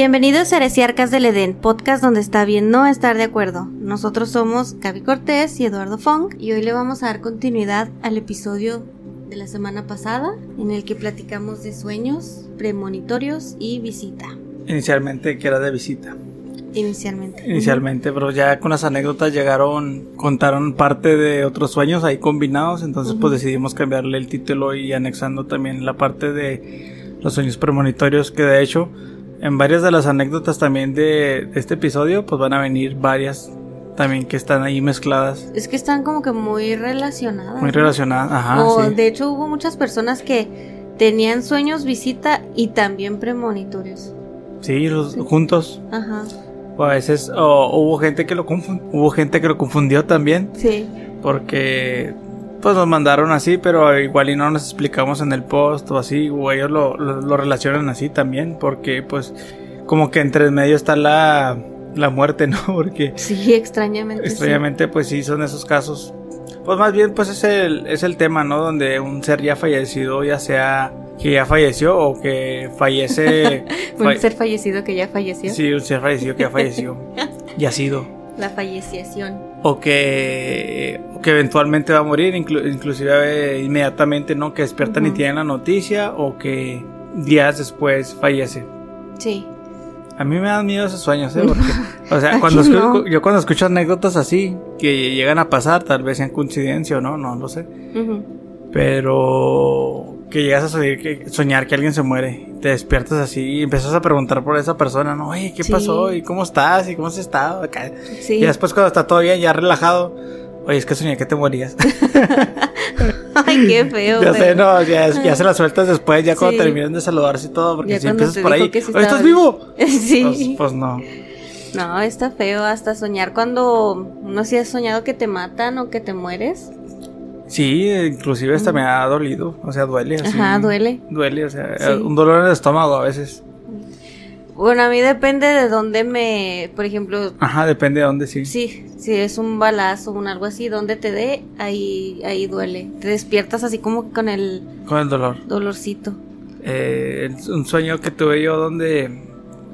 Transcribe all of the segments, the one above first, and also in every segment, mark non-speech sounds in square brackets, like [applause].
Bienvenidos a Heresiarcas del Edén, podcast donde está bien no estar de acuerdo. Nosotros somos Gaby Cortés y Eduardo Fong y hoy le vamos a dar continuidad al episodio de la semana pasada en el que platicamos de sueños, premonitorios y visita. Inicialmente que era de visita. Inicialmente. Inicialmente, pero ya con las anécdotas llegaron, contaron parte de otros sueños ahí combinados, entonces pues decidimos cambiarle el título y anexando también la parte de los sueños premonitorios que de hecho en varias de las anécdotas también de, este episodio, pues van a venir varias también que están ahí mezcladas. Es que están como que muy relacionadas. Muy relacionadas, ajá. De hecho, hubo muchas personas que tenían sueños visita y también premonitorios. Sí, los juntos. Ajá. O a veces hubo gente que lo hubo gente que lo confundió también. Sí. Porque pues nos mandaron así, pero igual y no nos explicamos en el post o así, o ellos lo, lo, relacionan así también, porque pues como que entre medio está la, la muerte, [laughs] ¿no? Porque... Sí, extrañamente. Extrañamente, pues sí, son esos casos. Pues más bien, pues es el, es el tema, ¿no? Donde un ser ya fallecido, ya sea que ya falleció o que fallece... [laughs] un ser fallecido que ya falleció. Sí, un ser fallecido que ya falleció. [laughs] ya ha sido. La falleciación o que, que eventualmente va a morir, inclusive inmediatamente, ¿no? Que despiertan y tienen la noticia o que días después fallece. Sí. A mí me dan miedo esos sueños, ¿eh? Porque, [laughs] o sea, cuando yo cuando escucho anécdotas así, que llegan a pasar, tal vez sean coincidencia o no, no lo sé. Pero que llegas a soñar que, soñar que alguien se muere, te despiertas así y empiezas a preguntar por esa persona, ¿no? Oye, ¿qué pasó? ¿Y cómo estás? ¿Y cómo has estado? Sí. Y después cuando está todo bien, ya relajado, oye, es que soñé que te morías. [laughs] Ay, qué feo. [laughs] ya sé, no, ya, se la sueltas después, ya cuando terminan de saludarse y todo, porque si empiezas por ahí, oye, ¿estás vivo? [laughs] sí. Pues, pues, no. No, está feo hasta soñar cuando no si has soñado que te matan o que te mueres. Sí, inclusive hasta me ha dolido, o sea, duele. Así, Ajá, duele. Duele, o sea, un dolor en el estómago a veces. Bueno, a mí depende de dónde me, por ejemplo... Ajá, depende de dónde, sí. Sí, si es un balazo o un algo así, donde te dé, ahí, ahí duele. Te despiertas así como con el... Con el dolor. Dolorcito. Eh, un sueño que tuve yo donde...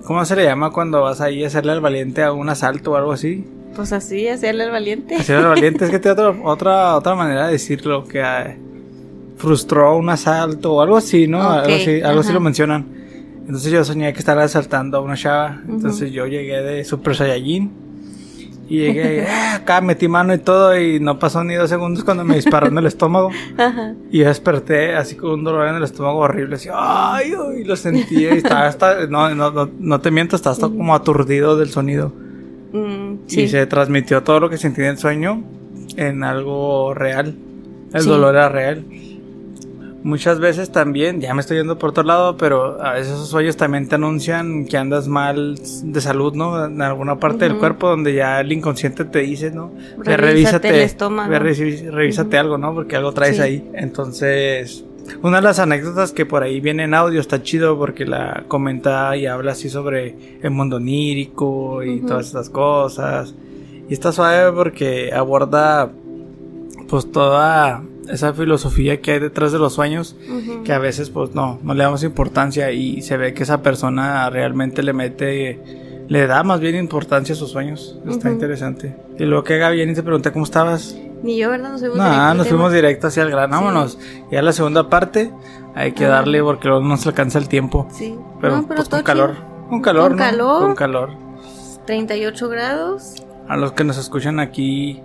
¿Cómo se le llama cuando vas ahí a hacerle al valiente a un asalto o algo así? Pues así, hacerle el valiente. Hacerle el valiente, es que tiene [laughs] otra, otra, otra manera de decirlo, que eh, frustró un asalto o algo así, ¿no? algo así, algo así lo mencionan. Entonces yo soñé que estaba asaltando a una chava, entonces yo llegué de Super Saiyajin y llegué, [laughs] eh, acá metí mano y todo y no pasó ni dos segundos cuando me disparó en el estómago. [laughs] Ajá. Y yo desperté así con un dolor en el estómago horrible, así, ay, ay lo sentí y estaba hasta, no, no, no, no te miento, estaba hasta como aturdido del sonido. Mm, y se transmitió todo lo que sentí en el sueño en algo real. El dolor era real. Muchas veces también, ya me estoy yendo por otro lado, pero a veces esos sueños también te anuncian que andas mal de salud, ¿no? En alguna parte del cuerpo donde ya el inconsciente te dice, ¿no? Revísate, el estómago. revísate algo, ¿no? Porque algo traes ahí. Entonces, una de las anécdotas que por ahí viene en audio está chido porque la comenta y habla así sobre el mundo onírico y todas estas cosas. Y está suave porque aborda pues toda esa filosofía que hay detrás de los sueños que a veces pues no, no le damos importancia y se ve que esa persona realmente le mete, le da más bien importancia a sus sueños. Está interesante. Y luego que Gaby y te pregunté cómo estabas. Ni yo, ¿verdad? Nos fuimos no, nos fuimos directo hacia el gran. Vámonos. Y a la segunda parte hay que darle porque luego no se alcanza el tiempo. Sí. Pero, pues, con calor. Con calor. Con calor. Con calor. 38 grados. A los que nos escuchan aquí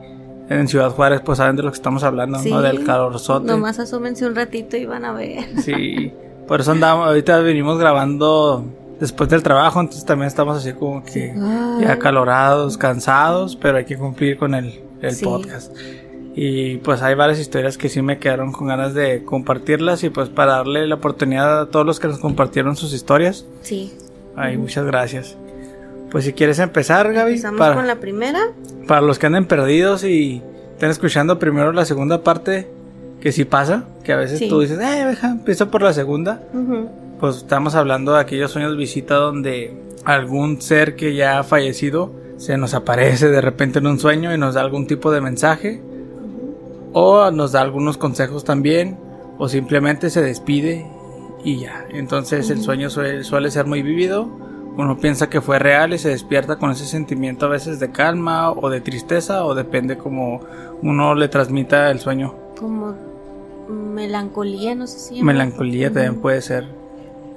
en Ciudad Juárez, pues saben de lo que estamos hablando, ¿no? Del calorzote. Nomás asómense un ratito y van a ver. Sí. [laughs] Por eso andamos, ahorita venimos grabando después del trabajo, entonces también estamos así como que ya acalorados, cansados, pero hay que cumplir con el, el podcast. Y pues hay varias historias que sí me quedaron con ganas de compartirlas y pues para darle la oportunidad a todos los que nos compartieron sus historias. Sí. Ay, muchas gracias. Pues si quieres empezar, Gaby. Empezamos con la primera. Para los que anden perdidos y estén escuchando primero la segunda parte, que sí pasa, que a veces tú dices, eh, deja, empiezo por la segunda. Pues estamos hablando de aquellos sueños visita donde algún ser que ya ha fallecido se nos aparece de repente en un sueño y nos da algún tipo de mensaje o nos da algunos consejos también, o simplemente se despide y ya. Entonces el sueño suele, ser muy vivido uno piensa que fue real y se despierta con ese sentimiento a veces de calma o de tristeza o depende como uno le transmita el sueño. Como melancolía, no sé si. Melancolía también puede ser.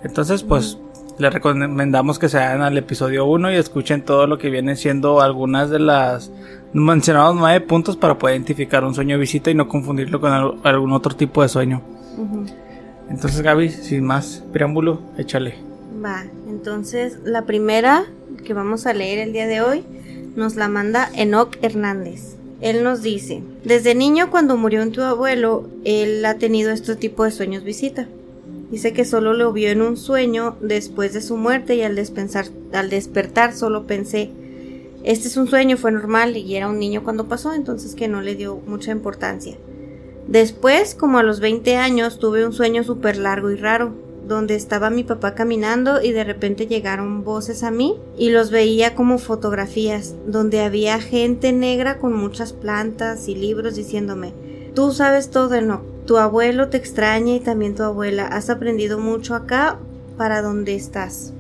Entonces, pues le recomendamos que se vayan al episodio 1 y escuchen todo lo que viene siendo algunas de las mencionados nueve puntos para poder identificar un sueño de visita y no confundirlo con algún otro tipo de sueño. Entonces, Gaby, sin más preámbulo, échale. Va, entonces la primera que vamos a leer el día de hoy nos la manda Enoch Hernández. Él nos dice, desde niño cuando murió tu abuelo, él ha tenido este tipo de sueños visita. Dice que solo lo vio en un sueño después de su muerte y al, al despertar solo pensé, este es un sueño, fue normal y era un niño cuando pasó, entonces que no le dio mucha importancia. Después, como a los 20 años, tuve un sueño súper largo y raro, donde estaba mi papá caminando y de repente llegaron voces a mí y los veía como fotografías, donde había gente negra con muchas plantas y libros diciéndome, tú sabes todo, no, tu abuelo te extraña y también tu abuela, has aprendido mucho acá para donde estás.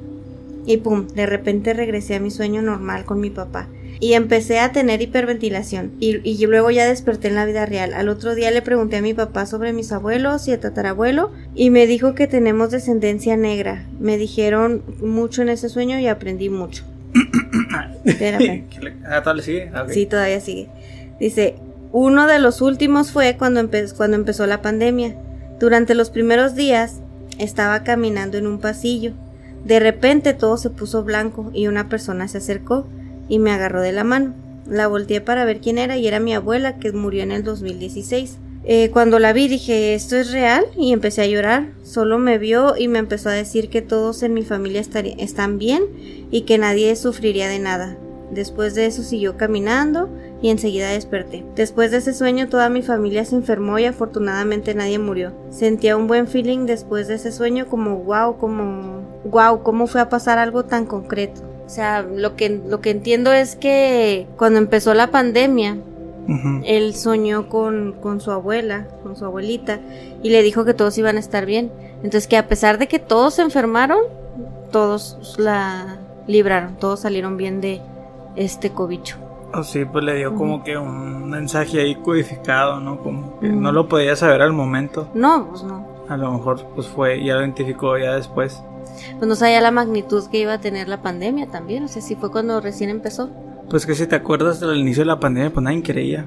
Y pum, de repente regresé a mi sueño normal con mi papá. Y empecé a tener hiperventilación. Y, luego ya desperté en la vida real. Al otro día le pregunté a mi papá sobre mis abuelos y a tatarabuelo. Y me dijo que tenemos descendencia negra. Me dijeron mucho en ese sueño y aprendí mucho. [coughs] Espérame. Ah, ¿Todavía sigue? Sí, todavía sigue. Dice, uno de los últimos fue cuando, empezó la pandemia. Durante los primeros días estaba caminando en un pasillo de repente todo se puso blanco y una persona se acercó y me agarró de la mano. La volteé para ver quién era y era mi abuela que murió en el 2016. Eh, cuando la vi dije, ¿esto es real? Y empecé a llorar. Solo me vio y me empezó a decir que todos en mi familia están bien y que nadie sufriría de nada. Después de eso siguió caminando y enseguida desperté. Después de ese sueño toda mi familia se enfermó y afortunadamente nadie murió. Sentía un buen feeling después de ese sueño como wow, como wow, cómo fue a pasar algo tan concreto. O sea, lo que, lo que entiendo es que cuando empezó la pandemia, él soñó con, con su abuela, con su abuelita, y le dijo que todos iban a estar bien. Entonces que a pesar de que todos se enfermaron, todos la libraron, todos salieron bien de este cobicho. Sí, pues le dio como que un mensaje ahí codificado, ¿no? Como que no lo podía saber al momento. No, pues no. A lo mejor pues fue, ya lo identificó ya después. Pues no sabía la magnitud que iba a tener la pandemia también, o sea, si fue cuando recién empezó. Pues que si te acuerdas del inicio de la pandemia, pues nadie creía.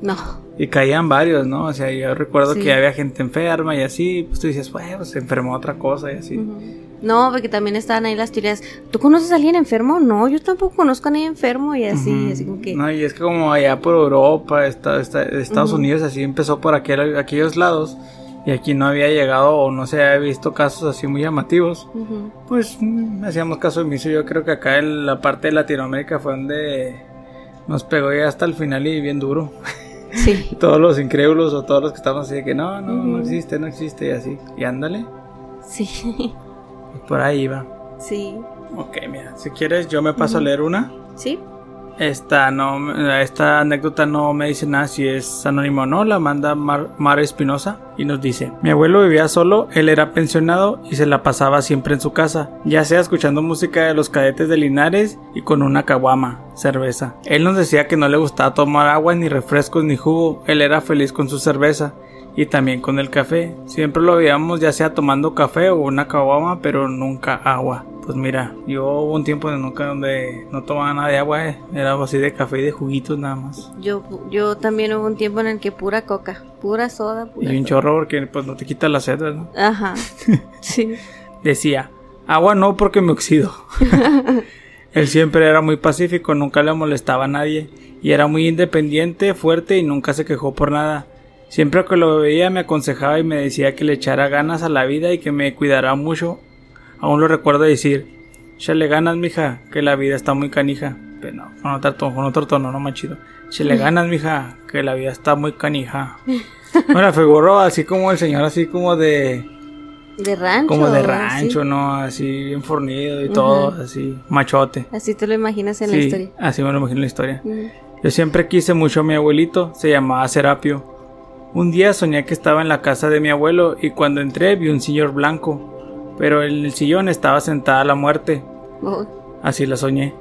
No. Y caían varios, ¿no? O sea, yo recuerdo que había gente enferma y así, pues tú dices, bueno, pues se enfermó otra cosa y así. No, porque también estaban ahí las teorías. ¿Tú conoces a alguien enfermo? No, yo tampoco conozco a nadie enfermo y así, así como que. No, y es que como allá por Europa, Estados Unidos, así empezó por aquel, aquellos lados y aquí no había llegado o no se había visto casos así muy llamativos, pues mm, hacíamos caso omiso. Yo creo que acá en la parte de Latinoamérica fue donde nos pegó ya hasta el final y bien duro. Sí. [laughs] todos los incrédulos o todos los que estamos así de que no, no, no existe, no existe y así. Y ándale. Sí. Por ahí va. Sí. Ok, mira, si quieres yo me paso a leer una. Sí. Esta, no, esta anécdota no me dice nada si es anónimo o no, la manda Mar, Espinosa y nos dice, mi abuelo vivía solo, él era pensionado y se la pasaba siempre en su casa, ya sea escuchando música de los cadetes de Linares y con una caguama, cerveza. Él nos decía que no le gustaba tomar agua ni refrescos ni jugo, él era feliz con su cerveza y también con el café. Siempre lo veíamos ya sea tomando café o una caguama, pero nunca agua. Pues mira, yo hubo un tiempo de nunca donde no tomaba nada de agua, eh. era así de café y de juguitos nada más. Yo, yo también hubo un tiempo en el que pura coca, pura soda, pura Y un chorro porque pues no te quita la sed, ¿no? Ajá, [laughs] sí. Decía, agua no porque me oxido. [laughs] Él siempre era muy pacífico, nunca le molestaba a nadie y era muy independiente, fuerte y nunca se quejó por nada. Siempre que lo veía me aconsejaba y me decía que le echara ganas a la vida y que me cuidara mucho Aún lo recuerdo decir, le ganas, mija, que la vida está muy canija. Pero no, con otro tono, con otro tono, no más chido. le [laughs] ganas, mija, que la vida está muy canija. Bueno, figuró así como el señor, así como de... De rancho. Como de rancho, ¿no? Así bien fornido y todo, así, machote. Así te lo imaginas en la historia. Así me lo imagino en la historia. Yo siempre quise mucho a mi abuelito, se llamaba Serapio. Un día soñé que estaba en la casa de mi abuelo y cuando entré vi un señor blanco, pero en el sillón estaba sentada la muerte. Así la soñé.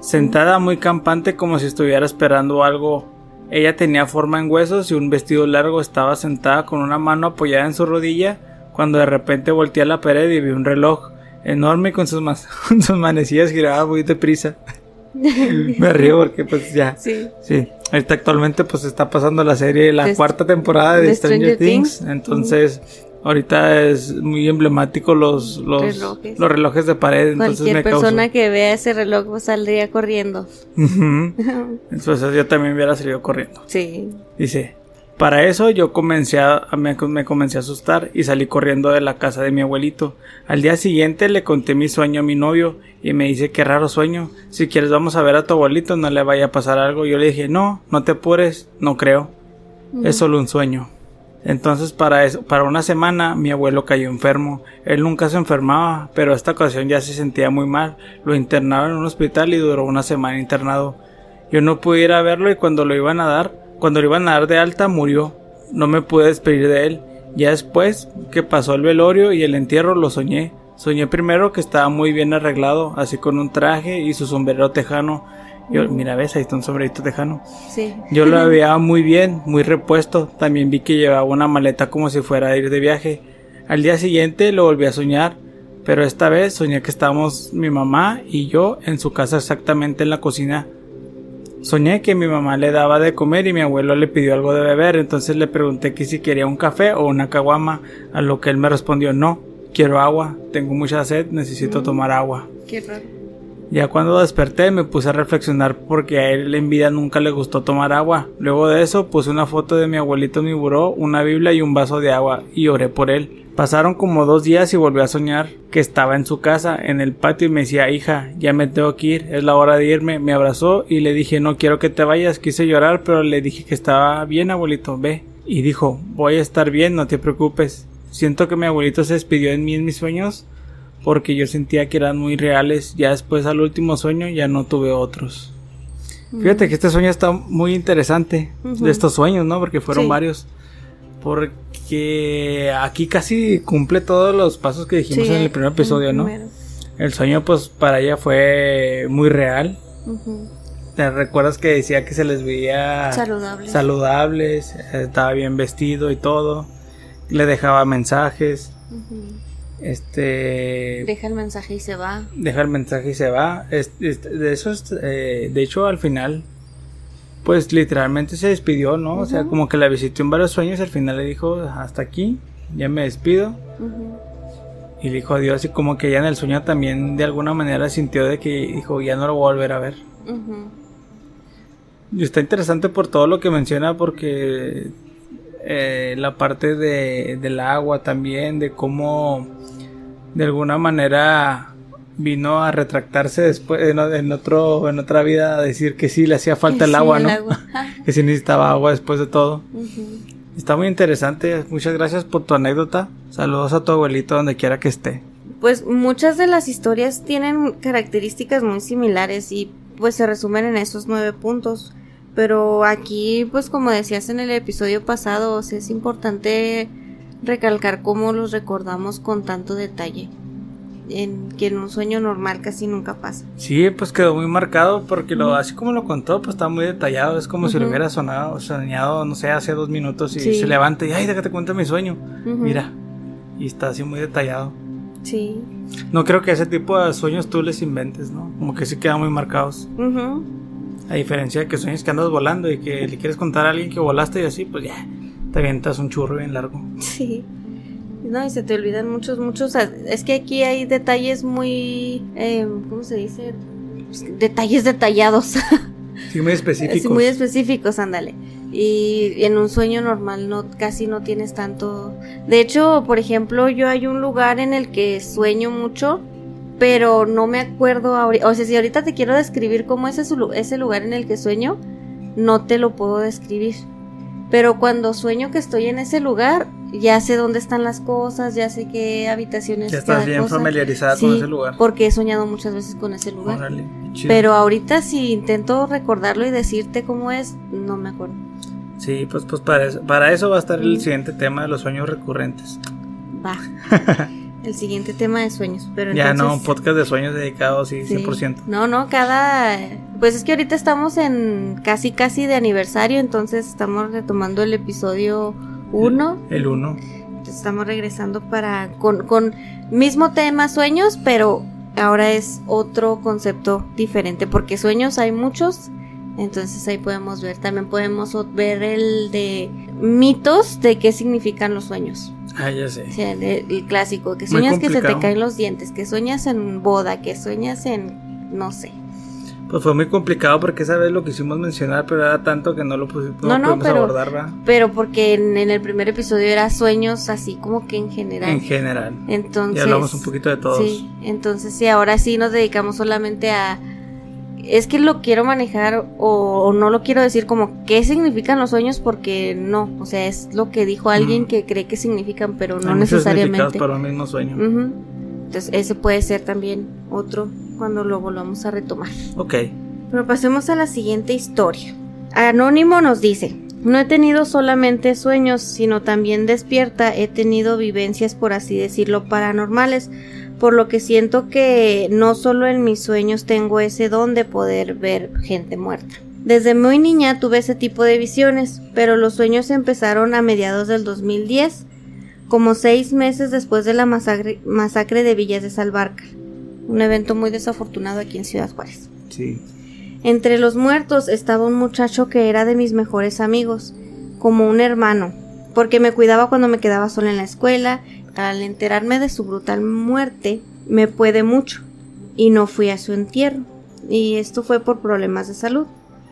Sentada muy campante como si estuviera esperando algo. Ella tenía forma en huesos y un vestido largo estaba sentada con una mano apoyada en su rodilla cuando de repente volteé a la pared y vi un reloj enorme con sus, [laughs] sus manecillas giraba muy deprisa. [laughs] Me río porque pues ya. Sí. Sí. Ahorita actualmente pues está pasando la serie, la cuarta temporada de, Stranger, Things. Entonces, ahorita es muy emblemático los, los relojes, los relojes de pared. Entonces Cualquier persona que vea ese reloj pues, saldría corriendo. [laughs] entonces yo también hubiera salido corriendo. Sí. Dice, para eso yo comencé a, me, comencé a asustar y salí corriendo de la casa de mi abuelito. Al día siguiente le conté mi sueño a mi novio y me dice qué raro sueño. Si quieres vamos a ver a tu abuelito, no le vaya a pasar algo. Yo le dije no, no te apures, no creo. Es solo un sueño. Entonces para eso, para una semana mi abuelo cayó enfermo. Él nunca se enfermaba, pero esta ocasión ya se sentía muy mal. Lo internaron en un hospital y duró una semana internado. Yo no pude ir a verlo y cuando lo iban a dar cuando lo iban a dar de alta murió. No me pude despedir de él. Ya después que pasó el velorio y el entierro lo soñé. Soñé primero que estaba muy bien arreglado, así con un traje y su sombrero tejano. Yo, mira, ves, ahí está un sombrerito tejano. Sí. Yo lo [laughs] veía muy bien, muy repuesto. También vi que llevaba una maleta como si fuera a ir de viaje. Al día siguiente lo volví a soñar, pero esta vez soñé que estábamos mi mamá y yo en su casa exactamente en la cocina Soñé que mi mamá le daba de comer y mi abuelo le pidió algo de beber, entonces le pregunté que si quería un café o una caguama, a lo que él me respondió no, quiero agua, tengo mucha sed, necesito mm. tomar agua. Qué raro. Ya cuando desperté me puse a reflexionar porque a él en vida nunca le gustó tomar agua. Luego de eso puse una foto de mi abuelito en mi buró, una biblia y un vaso de agua y oré por él. Pasaron como dos días y volví a soñar que estaba en su casa, en el patio y me decía, hija, ya me tengo que ir, es la hora de irme. Me abrazó y le dije, no quiero que te vayas, quise llorar, pero le dije que estaba bien, abuelito, ve. Y dijo, voy a estar bien, no te preocupes. Siento que mi abuelito se despidió en mí en mis sueños porque yo sentía que eran muy reales. Ya después al último sueño ya no tuve otros. Fíjate que este sueño está muy interesante, de estos sueños, ¿no? Porque fueron varios. Porque aquí casi cumple todos los pasos que dijimos en el primer episodio, ¿no? El sueño, pues, para ella fue muy real. ¿Te recuerdas que decía que se les veía saludables. saludables, estaba bien vestido y todo? Le dejaba mensajes. Este. Deja el mensaje y se va. Deja el mensaje y se va. de eso, eh, de hecho, al final pues literalmente se despidió, ¿no? O sea, como que la visitó en varios sueños y al final le dijo, hasta aquí, ya me despido. Y le dijo adiós y como que ya en el sueño también de alguna manera sintió de que dijo, ya no lo voy a volver a ver. Y está interesante por todo lo que menciona porque eh, la parte de, del agua también, de cómo de alguna manera vino a retractarse después en, otro en otra vida a decir que sí le hacía falta el agua, ¿no? [laughs] que sí necesitaba agua después de todo. Está muy interesante. Muchas gracias por tu anécdota. Saludos a tu abuelito donde quiera que esté. Pues muchas de las historias tienen características muy similares y pues se resumen en esos nueve puntos. Pero aquí, pues como decías en el episodio pasado, es importante recalcar cómo los recordamos con tanto detalle en que en un sueño normal casi nunca pasa. Sí, pues quedó muy marcado porque lo así como lo contó, pues está muy detallado, es como si lo hubiera sonado, soñado, no sé, hace dos minutos y se levanta y ay, déjate cuenta mi sueño. Mira, y está así muy detallado. Sí. No creo que ese tipo de sueños tú les inventes, ¿no? Como que sí quedan muy marcados. A diferencia de que sueños que andas volando y que le quieres contar a alguien que volaste y así, pues ya, te avientas un churro bien largo. Sí. No, y se te olvidan muchos, muchos. Es que aquí hay detalles muy. Eh, ¿Cómo se dice? Detalles detallados. [laughs] Sí, muy específicos. muy específicos, ándale. Y en un sueño normal no casi no tienes tanto. De hecho, por ejemplo, yo hay un lugar en el que sueño mucho, pero no me acuerdo ahorita. O sea, si ahorita te quiero describir cómo es ese, ese lugar en el que sueño, no te lo puedo describir. Pero cuando sueño que estoy en ese lugar, ya sé dónde están las cosas, ya sé qué habitaciones. Ya estás bien familiarizada con ese lugar. Porque he soñado muchas veces con ese lugar. Pero ahorita si intento recordarlo y decirte cómo es, no me acuerdo. Sí, pues, pues para, eso, para eso va a estar el siguiente tema de los sueños recurrentes. Va. [laughs] el siguiente tema de sueños. Pero ya no, un podcast de sueños dedicado, sí, 100%. No, no, cada... Pues es que ahorita estamos en casi, casi de aniversario, entonces estamos retomando el episodio 1. El 1. Estamos regresando para... Con, con mismo tema sueños, pero ahora es otro concepto diferente, porque sueños hay muchos entonces ahí podemos ver, también podemos ver el de mitos de qué significan los sueños. Ah, ya sé. O sea, el, clásico, que sueñas que se te caen los dientes, que sueñas en boda, que sueñas en, no sé. Pues fue muy complicado porque esa vez lo quisimos mencionar, pero era tanto que no lo pusimos, no, no, pero, abordar, Pero porque en, el primer episodio era sueños así como que en general. En general. Entonces. Y hablamos un poquito de todos. Sí, entonces sí, ahora sí nos dedicamos solamente a es que lo quiero manejar o, no lo quiero decir como qué significan los sueños porque no, o sea, es lo que dijo alguien que cree que significan, pero no necesariamente. para un mismo sueño. Entonces, ese puede ser también otro cuando lo volvamos a retomar. Ok. Pero pasemos a la siguiente historia. Anónimo nos dice, no he tenido solamente sueños, sino también despierta, he tenido vivencias, por así decirlo, paranormales por lo que siento que no solo en mis sueños tengo ese don de poder ver gente muerta. Desde muy niña tuve ese tipo de visiones, pero los sueños empezaron a mediados del 2010, como seis meses después de la masacre, de Villas de Salvarcar, un evento muy desafortunado aquí en Ciudad Juárez. Sí. Entre los muertos estaba un muchacho que era de mis mejores amigos, como un hermano, porque me cuidaba cuando me quedaba sola en la escuela al enterarme de su brutal muerte, me puede mucho y no fui a su entierro. Y esto fue por problemas de salud.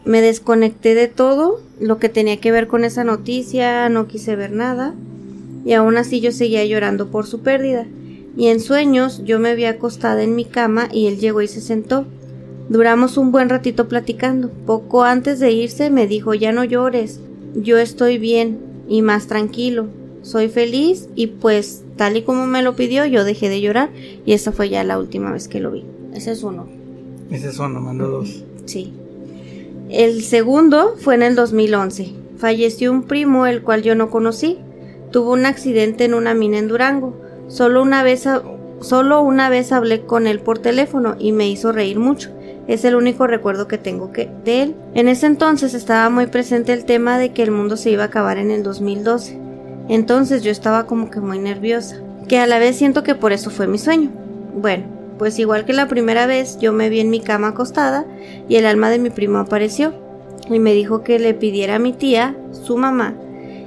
Me desconecté de todo lo que tenía que ver con esa noticia, no quise ver nada y aún así yo seguía llorando por su pérdida. Y en sueños yo me vi acostada en mi cama y él llegó y se sentó. Duramos un buen ratito platicando. Poco antes de irse me dijo ya no llores, yo estoy bien y más tranquilo soy feliz y pues tal y como me lo pidió yo dejé de llorar y esa fue ya la última vez que lo vi. Ese es uno. Ese es uno, mando dos. Sí. El segundo fue en el 2011. Falleció un primo el cual yo no conocí. Tuvo un accidente en una mina en Durango. Solo una vez, solo una vez hablé con él por teléfono y me hizo reír mucho. Es el único recuerdo que tengo de él. En ese entonces estaba muy presente el tema de que el mundo se iba a acabar en el 2012. Entonces yo estaba como que muy nerviosa, que a la vez siento que por eso fue mi sueño. Bueno, pues igual que la primera vez yo me vi en mi cama acostada y el alma de mi primo apareció y me dijo que le pidiera a mi tía, su mamá,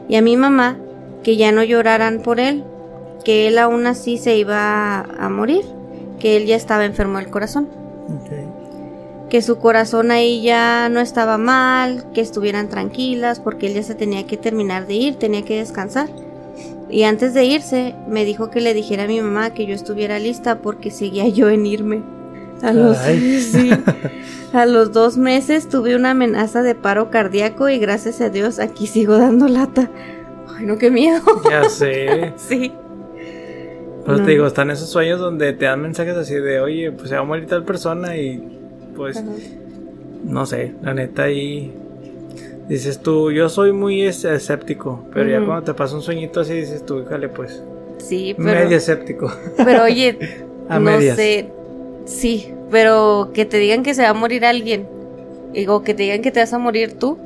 y a mi mamá que ya no lloraran por él, que él aún así se iba a morir, que él ya estaba enfermo del corazón que su corazón ahí ya no estaba mal, que estuvieran tranquilas porque él ya se tenía que terminar de ir, tenía que descansar. Y antes de irse me dijo que le dijera a mi mamá que yo estuviera lista porque seguía yo en irme. A los, [laughs] a los dos meses tuve una amenaza de paro cardíaco y gracias a Dios aquí sigo dando lata. Ay, no, qué miedo. Ya sé. [laughs] sí. Pues te digo, están esos sueños donde te dan mensajes así de, oye, pues se va a morir tal persona y pues, no sé, la neta ahí dices tú, yo soy muy escéptico, pero ya cuando te pasa un sueñito así dices tú, híjale pues. Sí, pero... Medio escéptico. [laughs] Pero oye, [laughs] no sé, sí, pero que te digan que se va a morir alguien, o que te digan que te vas a morir tú.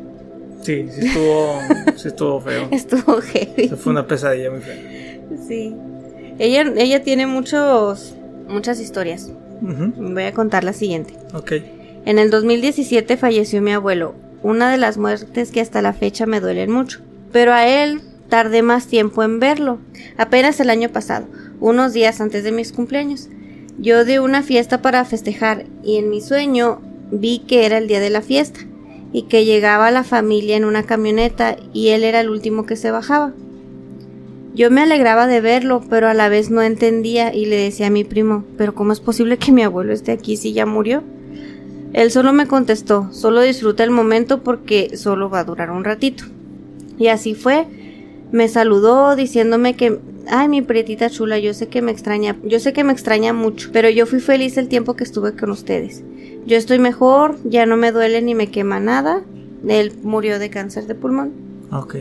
Sí, sí estuvo, [laughs] sí estuvo feo. Estuvo heavy. fue una pesadilla muy fea. Sí. Ella, ella tiene muchos, muchas historias. Voy a contar la siguiente. Ok. En el 2017 falleció mi abuelo, una de las muertes que hasta la fecha me duelen mucho. Pero a él tardé más tiempo en verlo, apenas el año pasado, unos días antes de mis cumpleaños. Yo di una fiesta para festejar y en mi sueño vi que era el día de la fiesta y que llegaba la familia en una camioneta y él era el último que se bajaba. Yo me alegraba de verlo, pero a la vez no entendía y le decía a mi primo, pero ¿cómo es posible que mi abuelo esté aquí si ya murió? Él solo me contestó, solo disfruta el momento porque solo va a durar un ratito. Y así fue. Me saludó diciéndome que, ay, mi prietita chula, yo sé que me extraña, yo sé que me extraña mucho, pero yo fui feliz el tiempo que estuve con ustedes. Yo estoy mejor, ya no me duele ni me quema nada. Él murió de cáncer de pulmón. Ok.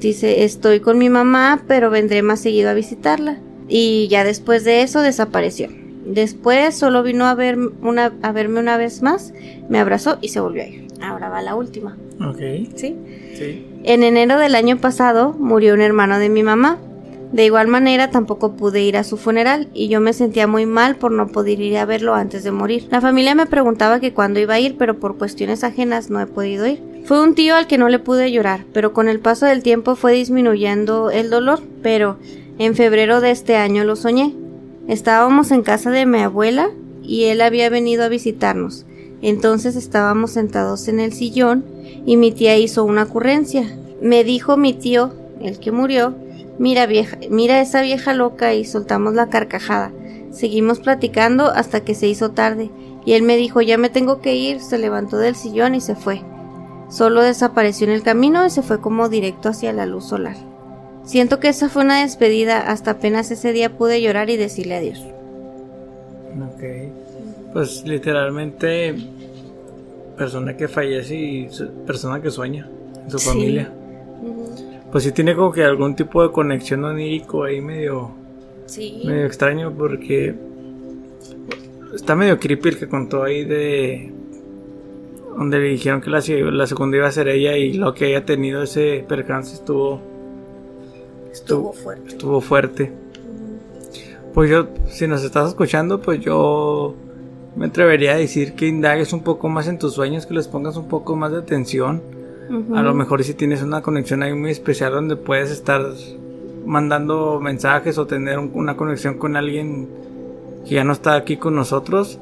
Dice, estoy con mi mamá, pero vendré más seguido a visitarla. y ya después de eso desapareció. Después solo vino a, ver una, a verme una vez más, me abrazó y se volvió a ir. Ahora va la última. Ok. ¿Sí? Sí. En enero del año pasado murió un hermano de mi mamá. De igual manera tampoco pude ir a su funeral y yo me sentía muy mal por no poder ir a verlo antes de morir. La familia me preguntaba que cuándo iba a ir, pero por cuestiones ajenas no he podido ir. Fue un tío al que no le pude llorar, pero con el paso del tiempo fue disminuyendo el dolor, pero en febrero de este año lo soñé. Estábamos en casa de mi abuela y él había venido a visitarnos. Entonces estábamos sentados en el sillón y mi tía hizo una ocurrencia. Me dijo mi tío, el que murió, mira vieja, mira esa vieja loca y soltamos la carcajada. Seguimos platicando hasta que se hizo tarde y él me dijo ya me tengo que ir, se levantó del sillón y se fue. Solo desapareció en el camino y se fue como directo hacia la luz solar. Siento que esa fue una despedida, hasta apenas ese día pude llorar y decirle adiós. Ok. Pues literalmente persona que fallece y persona que sueña en su familia. Pues sí tiene como que algún tipo de conexión onírico ahí medio Sí. medio extraño porque está medio creepy el que contó ahí de donde le dijeron que la, la segunda iba a ser ella y lo que haya tenido ese percance estuvo Estuvo fuerte. estuvo fuerte. Pues yo, si nos estás escuchando, pues yo me atrevería a decir que indagues un poco más en tus sueños, que les pongas un poco más de atención. A lo mejor si tienes una conexión ahí muy especial donde puedes estar mandando mensajes o tener un- una conexión con alguien que ya no está aquí con nosotros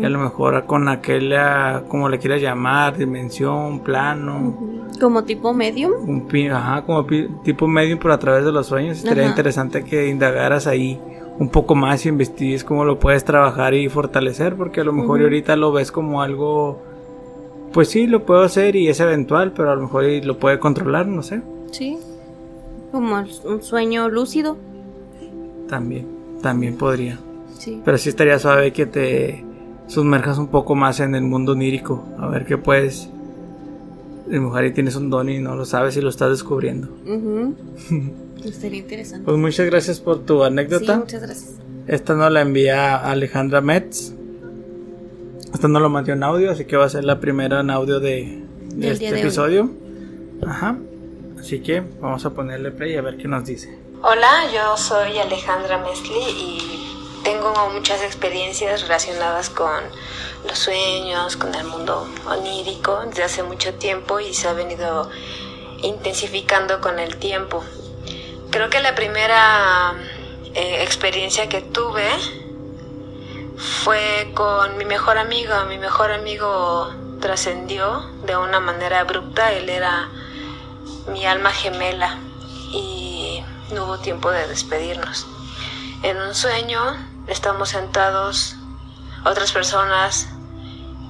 y a lo mejor con aquella, como le quieras llamar, dimensión, plano. Como tipo medium. un ajá, como tipo medium por a través de los sueños. Ajá. interesante que indagaras ahí un poco más y investigues cómo lo puedes trabajar y fortalecer, porque a lo mejor ahorita lo ves como algo, pues sí, lo puedo hacer y es eventual, pero a lo mejor y lo puede controlar, no sé. Sí. Como un sueño lúcido. También, también podría. Sí. Pero sí estaría suave que te sumerjas un poco más en el mundo onírico, a ver qué puedes. De mujer y tienes un don y no lo sabes y lo estás descubriendo. Ujú. [laughs] Estaría interesante. Pues muchas gracias por tu Sí, anécdota. muchas gracias. Esta nos la envía Alejandra Metz. Esta no lo mandó en audio, así que va a ser la primera en audio de, de este de hoy. episodio. Ajá. Así que vamos a ponerle play a ver qué nos dice. Hola, yo soy Alejandra Mesli y tengo muchas experiencias relacionadas con los sueños, con el mundo onírico desde hace mucho tiempo y se ha venido intensificando con el tiempo. Creo que la primera eh, experiencia que tuve fue con mi mejor amigo. Mi mejor amigo trascendió de una manera abrupta. Él era mi alma gemela y no hubo tiempo de despedirnos. En un sueño estamos sentados otras personas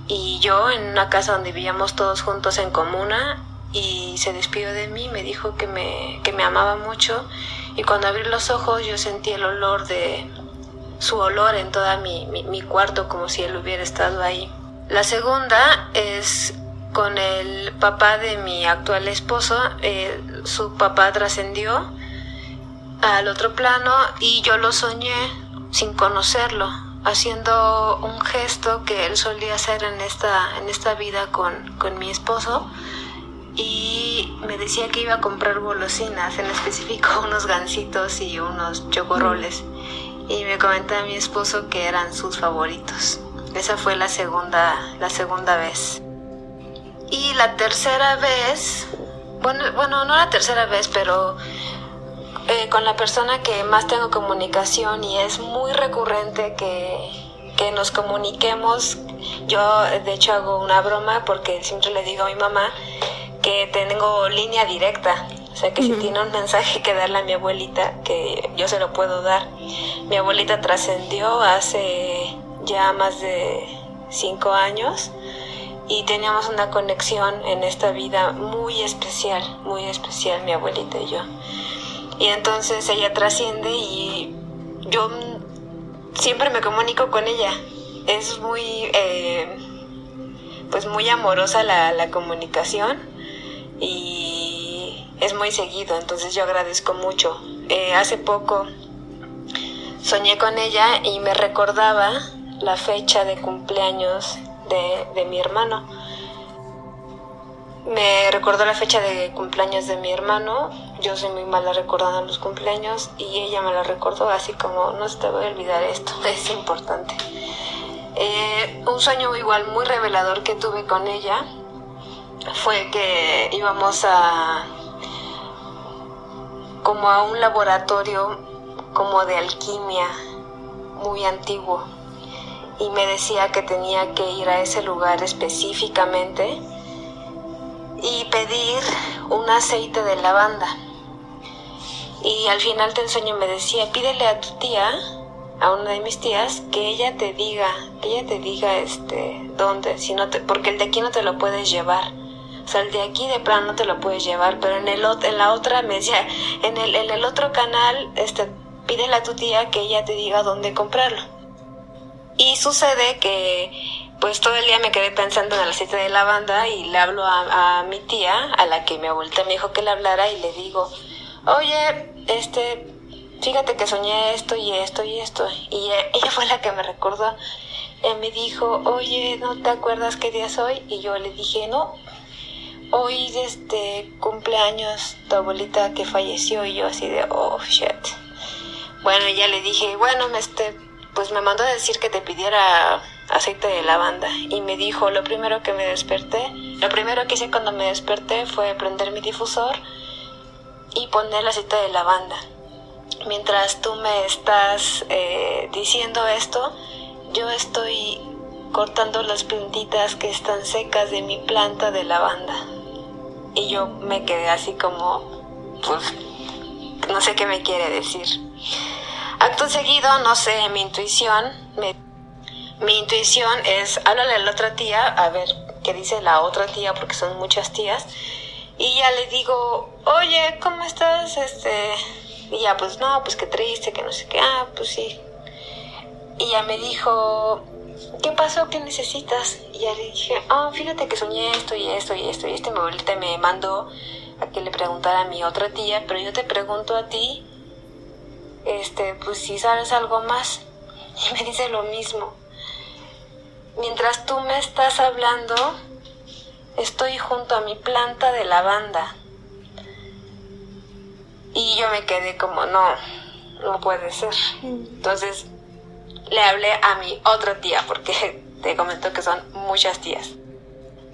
y yo en una casa donde vivíamos todos juntos en comuna y se despidió de mí, me dijo que me, que me amaba mucho y cuando abrí los ojos yo sentí el olor de su olor en toda mi, mi, cuarto como si él hubiera estado ahí. La segunda es con el papá de mi actual esposo, eh, su papá trascendió al otro plano y yo lo soñé sin conocerlo, haciendo un gesto que él solía hacer en esta, en esta vida con, con mi esposo y me decía que iba a comprar golosinas, en específico [laughs] unos gansitos y unos chocorroles. Y me comentaba mi esposo que eran sus favoritos. Esa fue la segunda, la segunda vez. Y la tercera vez, bueno, bueno, no la tercera vez, pero eh, con la persona que más tengo comunicación y es muy recurrente que, que nos comuniquemos. Yo de hecho hago una broma porque siempre le digo a mi mamá que tengo línea directa. O sea que si tiene un mensaje que darle a mi abuelita, que yo se lo puedo dar. Mi abuelita trascendió hace ya más de cinco años y teníamos una conexión en esta vida muy especial, muy especial mi abuelita y yo. Y entonces ella trasciende y yo siempre me comunico con ella. Es muy, eh, pues muy amorosa la, la comunicación y es muy seguido, entonces yo agradezco mucho. Eh, hace poco soñé con ella y me recordaba la fecha de cumpleaños de, de mi hermano. Me recordó la fecha de cumpleaños de mi hermano. Yo soy muy mala recordando los cumpleaños y ella me lo recordó así como no se te voy a olvidar esto, [laughs] es importante. Eh, un sueño igual muy revelador que tuve con ella fue que íbamos a como a un laboratorio como de alquimia muy antiguo y me decía que tenía que ir a ese lugar específicamente y pedir un aceite de lavanda. Y al final del sueño me decía, pídele a tu tía, a una de mis tías, que ella te diga, que ella te diga este dónde, si no te, porque el de aquí no te lo puedes llevar. O sea, el de aquí de plano no te lo puedes llevar, pero en el en la otra me decía, en el, en el otro canal, este, pídele a tu tía que ella te diga dónde comprarlo. Y sucede que pues todo el día me quedé pensando en el aceite de lavanda y le hablo a, mi tía, a la que mi abuelita me dijo que le hablara y le digo, oye, este, fíjate que soñé esto y esto y esto. Y ella [laughs] fue la que me recordó. Ella me dijo, oye, ¿no te acuerdas qué día soy? Y yo le dije, no, hoy este cumpleaños tu abuelita que falleció y yo así de, oh, shit. Bueno, ya le dije, bueno, este, pues me mandó a decir que te pidiera aceite de lavanda y me dijo lo primero que me desperté, lo primero que hice cuando me desperté fue prender mi difusor y poner el aceite de lavanda. Mientras tú me estás eh, diciendo esto, yo estoy cortando las plantitas que están secas de mi planta de lavanda. Y yo me quedé así como, pues, no sé qué me quiere decir. Acto seguido, no sé, mi intuición me mi intuición es, háblale a la otra tía, a ver qué dice la otra tía, porque son muchas tías, y ya le digo, oye, ¿cómo estás? Este, y ya, pues no, pues qué triste, que no sé qué, ah, pues sí. Y ya me dijo, ¿qué pasó? ¿Qué necesitas? Y ya le dije, ah, fíjate que soñé esto y esto y esto, y este me, me mandó a que le preguntara a mi otra tía, pero yo te pregunto a ti, este, pues si sabes algo más. [laughs] Y me dice lo mismo mientras tú me estás hablando, estoy junto a mi planta de lavanda. Y yo me quedé como, no, no puede ser. Entonces le hablé a mi otra tía, porque [laughs] te comento que son muchas tías.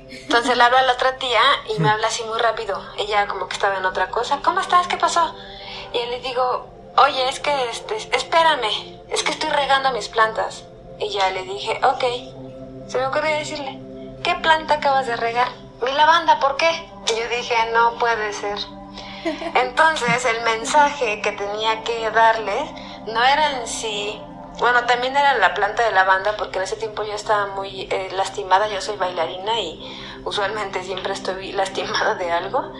Entonces le hablo a la otra tía y me habla así muy rápido. Ella como que estaba en otra cosa. ¿Cómo estás? ¿Qué pasó? Y le digo, oye, es que, este, espérame, es que estoy regando mis plantas. Y ya le dije, ok se me ocurrió decirle, ¿qué planta acabas de regar? Mi lavanda, ¿por qué? Y yo dije, no puede ser. Entonces el mensaje que tenía que darles no era en sí, bueno, también era la planta de lavanda porque en ese tiempo yo estaba muy eh, lastimada, yo soy bailarina y usualmente siempre estoy [laughs] lastimada de algo.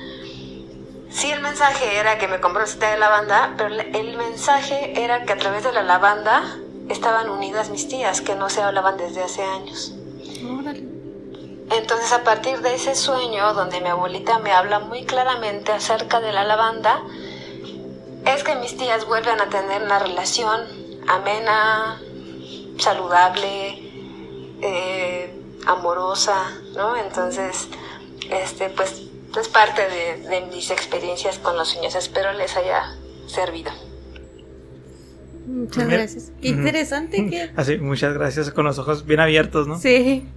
Sí, el mensaje era que me compró aceite de lavanda, pero el mensaje era que a través de la lavanda estaban unidas mis tías, que no se hablaban desde hace años. Entonces a partir de ese sueño donde mi abuelita me habla muy claramente acerca de la lavanda, es que mis tías vuelven a tener una relación amena, saludable, eh, amorosa, ¿no? Entonces, este, pues es parte de, mis experiencias con los sueños. Espero les haya servido. Muchas gracias. Qué interesante que... [laughs] Así, muchas gracias con los ojos bien abiertos, ¿no? Sí.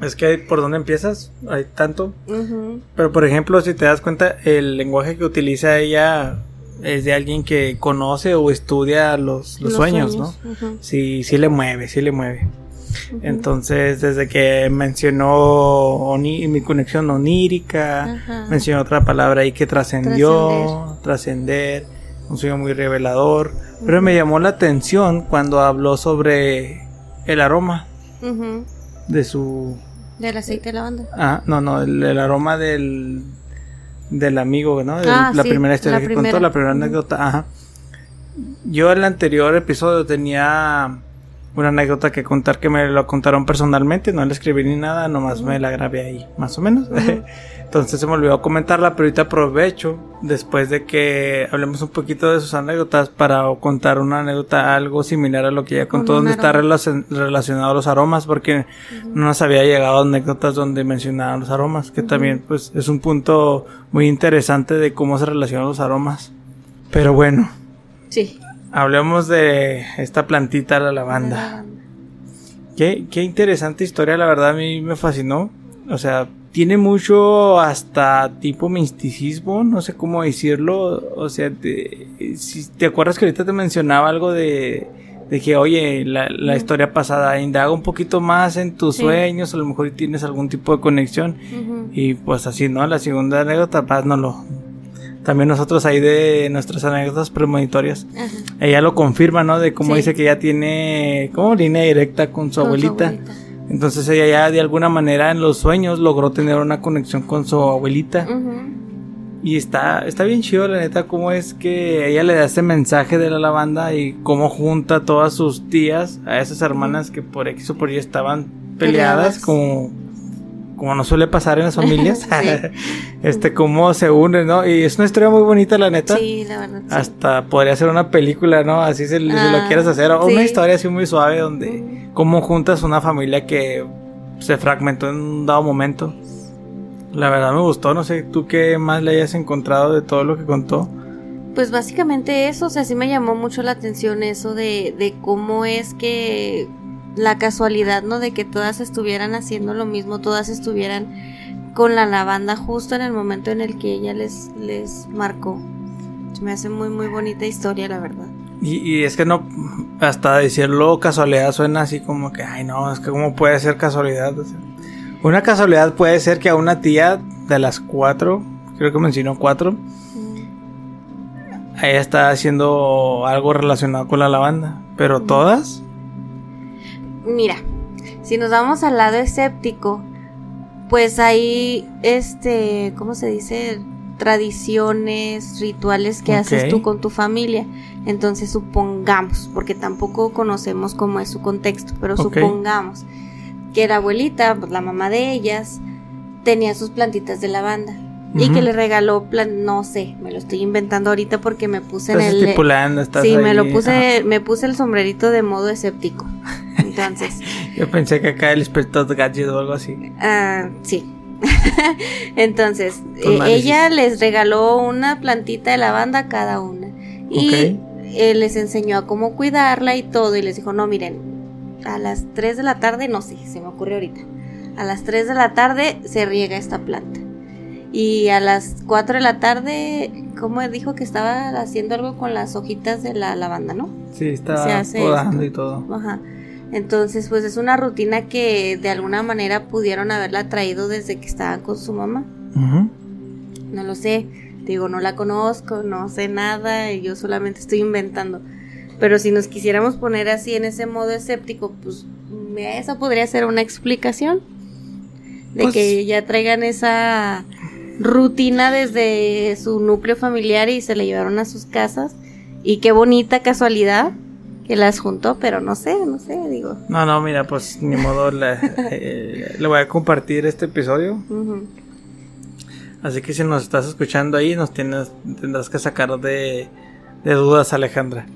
Es que por dónde empiezas, hay tanto. Pero por ejemplo, si te das cuenta, el lenguaje que utiliza ella es de alguien que conoce o estudia los, los, sueños, ¿no? Sí, sí le mueve, sí le mueve. Entonces, desde que mencionó mi conexión onírica, mencionó otra palabra ahí que trascendió, trascender, un sueño muy revelador. Pero me llamó la atención cuando habló sobre el aroma de su del aceite de lavanda. Ah, no, no, el, aroma del, del amigo, ¿no? Ah, la primera historia que contó, la primera anécdota. Ajá. Yo el anterior episodio tenía una anécdota que contar que me lo contaron personalmente, no le escribí ni nada, nomás me la grabé ahí, más o menos. [laughs] Entonces se me olvidó comentarla, pero ahorita aprovecho, después de que hablemos un poquito de sus anécdotas, para contar una anécdota algo similar a lo que ya contó, donde está relacionado a los aromas, porque no nos había llegado anécdotas donde mencionaban los aromas, que también pues es un punto muy interesante de cómo se relacionan los aromas. Pero bueno. Sí. Hablemos de esta plantita, la lavanda. Qué, qué interesante historia, la verdad a mí me fascinó. O sea, tiene mucho hasta tipo misticismo, no sé cómo decirlo. O sea, te, si te acuerdas que ahorita te mencionaba algo de, de que, oye, la, la historia pasada indaga un poquito más en tus sueños, a lo mejor tienes algún tipo de conexión. Y pues así, ¿no? La segunda anécdota, pues no lo. También nosotros ahí de nuestras anécdotas premonitorias. Ella lo confirma, ¿no? De cómo dice que ya tiene como línea directa con su abuelita. Entonces ella ya de alguna manera en los sueños logró tener una conexión con su abuelita. Y está, está bien chido, la neta, cómo es que ella le da ese mensaje de la lavanda y cómo junta a todas sus tías, a esas hermanas que por X o por Y estaban peleadas, como como no suele pasar en las [laughs] familias, [laughs] este, cómo se unen, ¿no? Y es una historia muy bonita, la neta. Sí, la verdad. Hasta podría ser una película, ¿no? Así se, lo ah, quieres hacer. O una historia así muy suave donde, cómo juntas una familia que se fragmentó en un dado momento. La verdad me gustó, no sé, ¿tú qué más le hayas encontrado de todo lo que contó? Pues básicamente eso, o sea, sí me llamó mucho la atención eso de, de cómo es que la casualidad, ¿no? De que todas estuvieran haciendo lo mismo, todas estuvieran con la lavanda justo en el momento en el que ella les, les marcó. Me hace muy, muy bonita historia, la verdad. Y, es que no, hasta decirlo casualidad suena así como que, ay no, es que cómo puede ser casualidad. una casualidad puede ser que a una tía de las cuatro, creo que mencionó cuatro, ella está haciendo algo relacionado con la lavanda, pero todas mira, si nos vamos al lado escéptico, pues hay, este, ¿cómo se dice? Tradiciones, rituales que haces tú con tu familia. Entonces supongamos, porque tampoco conocemos cómo es su contexto, pero supongamos que la abuelita, pues la mamá de ellas, tenía sus plantitas de lavanda y que le regaló plan, no sé, me lo estoy inventando ahorita porque me puse en el estipulando, Sí, me lo puse me puse el sombrerito de modo escéptico. [laughs] Entonces, yo pensé que acá el experto gadget o algo así. Ah, sí. [laughs] Entonces, eh, ella les regaló una plantita de lavanda a cada una y eh, les enseñó a cómo cuidarla y todo y les dijo, "No, miren, a las 3 de la tarde, no sé, se me ocurrió ahorita. A las 3 de la tarde se riega esta planta." Y a las 4 de la tarde, ¿cómo dijo que estaba haciendo algo con las hojitas de la lavanda, no? Sí, estaba podando y todo. Ajá. Entonces, pues es una rutina que de alguna manera pudieron haberla traído desde que estaban con su mamá. No lo sé, digo, no la conozco, no sé nada, yo solamente estoy inventando. Pero si nos quisiéramos poner así en ese modo escéptico, pues esa podría ser una explicación de pues que ya traigan esa rutina desde su núcleo familiar y se la llevaron a sus casas. Y qué bonita casualidad que las juntó, pero no sé, no sé, digo. No, no, mira, pues ni modo, le, [laughs] eh, le voy a compartir este episodio. Así que si nos estás escuchando ahí, nos tienes, tendrás que sacar de, de dudas, Alejandra.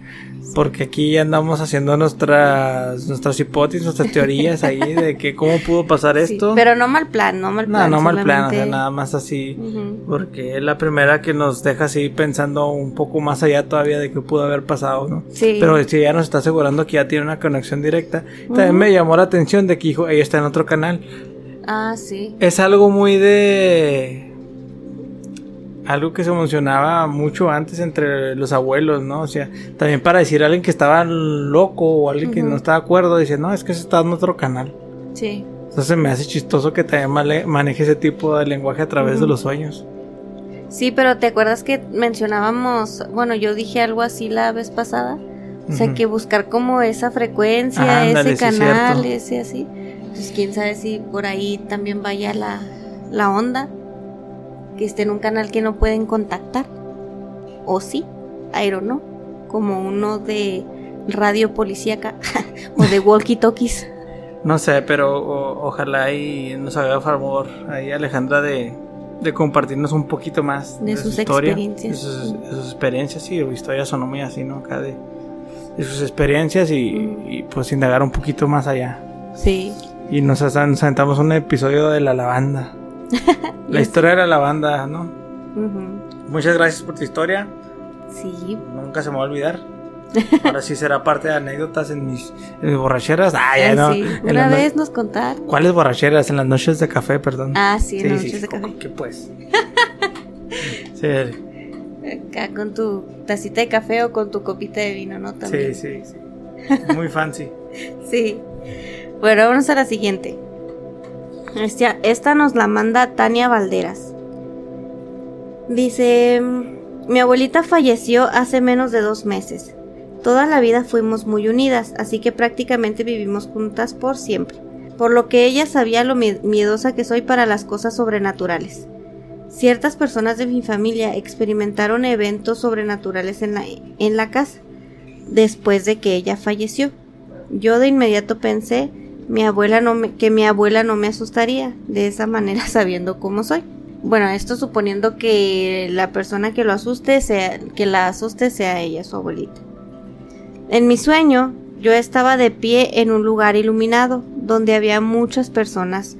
Porque aquí andamos haciendo nuestras nuestras hipótesis, nuestras teorías ahí [laughs] de que cómo pudo pasar esto. Pero no mal plan, no mal plan. No, no mal plan, o sea, nada más así. Porque es la primera que nos deja así pensando un poco más allá todavía de qué pudo haber pasado, ¿no? Sí. Pero si ya nos está asegurando que ya tiene una conexión directa. También me llamó la atención de que hijo, ella está en otro canal. Ah, sí. Es algo muy de algo que se mencionaba mucho antes entre los abuelos, ¿no? O sea, también para decir a alguien que estaba loco o alguien que no estaba de acuerdo, dice, no, es que se está en otro canal. Sí. Entonces me hace chistoso que también maneje ese tipo de lenguaje a través de los sueños. Sí, pero ¿te acuerdas que mencionábamos, bueno, yo dije algo así la vez pasada? O sea, que buscar como esa frecuencia, ese canal, ese así. Pues quién sabe si por ahí también vaya la, la onda que esté en un canal que no pueden contactar. O sí, I don't know. Como uno de radio policíaca [laughs] o de walkie-talkies. No sé, pero ojalá y nos haga favor ahí Alejandra de, de compartirnos un poquito más de, sus experiencias. De sus, experiencias, sí, historias son muy así, ¿no? Acá de, sus experiencias y, pues indagar un poquito más allá. Sí. Y nos, nos sentamos un episodio de la lavanda. [laughs] la historia de la lavanda, ¿no? Muchas gracias por tu historia. Sí. Nunca se me va a olvidar. Ahora sí será parte de anécdotas en mis, borracheras. Ah, ya no. Una vez nos contar. ¿Cuáles borracheras? En las noches de café, perdón. Ah, sí, en las noches de café. ¿Qué pues? [laughs] sí. Acá con tu tacita de café o con tu copita de vino, ¿no? También. Sí, sí, sí. [laughs] Muy fancy. sí. Bueno, vamos a la siguiente. Esta, nos la manda Tania Valderas. Dice, mi abuelita falleció hace menos de dos meses. Toda la vida fuimos muy unidas, así que prácticamente vivimos juntas por siempre, por lo que ella sabía lo miedosa que soy para las cosas sobrenaturales. Ciertas personas de mi familia experimentaron eventos sobrenaturales en la, en la casa, después de que ella falleció. Yo de inmediato pensé mi abuela no me, que mi abuela no me asustaría de esa manera [laughs] sabiendo cómo soy. Bueno, esto suponiendo que la persona que lo asuste sea, que la asuste sea ella, su abuelita. En mi sueño, yo estaba de pie en un lugar iluminado, donde había muchas personas,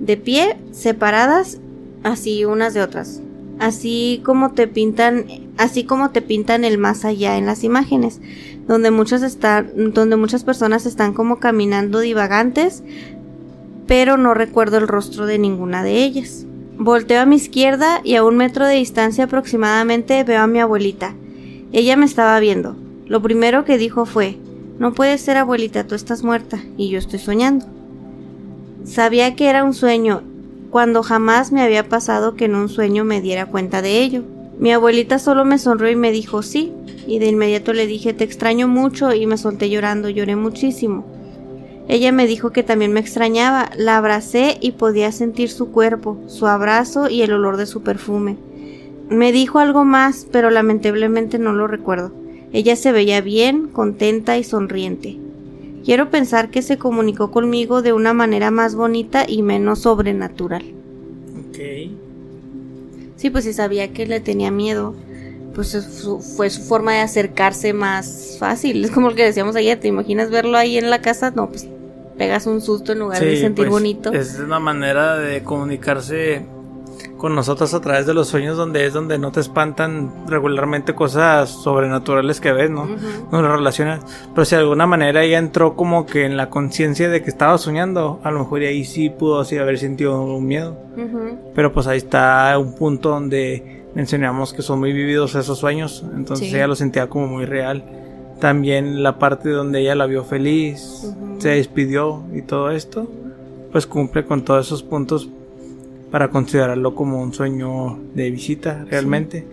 de pie, separadas, así unas de otras, así como te pintan, así como te pintan el más allá en las imágenes, donde muchas están, donde muchas personas están como caminando divagantes, pero no recuerdo el rostro de ninguna de ellas. Volteo a mi izquierda y a un metro de distancia aproximadamente veo a mi abuelita. Ella me estaba viendo. Lo primero que dijo fue, no puedes ser abuelita, tú estás muerta y yo estoy soñando. Sabía que era un sueño, cuando jamás me había pasado que en un sueño me diera cuenta de ello. Mi abuelita solo me sonrió y me dijo sí, y de inmediato le dije te extraño mucho y me solté llorando, lloré muchísimo. Ella me dijo que también me extrañaba, la abracé y podía sentir su cuerpo, su abrazo y el olor de su perfume. Me dijo algo más, pero lamentablemente no lo recuerdo. Ella se veía bien, contenta y sonriente. Quiero pensar que se comunicó conmigo de una manera más bonita y menos sobrenatural. Sí, pues si sabía que le tenía miedo, pues fue su forma de acercarse más fácil. Es como lo que decíamos ayer, ¿te imaginas verlo ahí en la casa? No, pues pegas un susto en lugar de sentir pues, bonito. Es una manera de comunicarse con nosotros a través de los sueños donde es donde no te espantan regularmente cosas sobrenaturales que ves, ¿no? No lo relacionas. Pero si de alguna manera ella entró como que en la conciencia de que estaba soñando, a lo mejor ahí sí pudo así haber sentido un miedo. Pero pues ahí está un punto donde mencionamos que son muy vividos esos sueños, entonces ella lo sentía como muy real. También la parte donde ella la vio feliz, se despidió y todo esto, pues cumple con todos esos puntos para considerarlo como un sueño de visita realmente.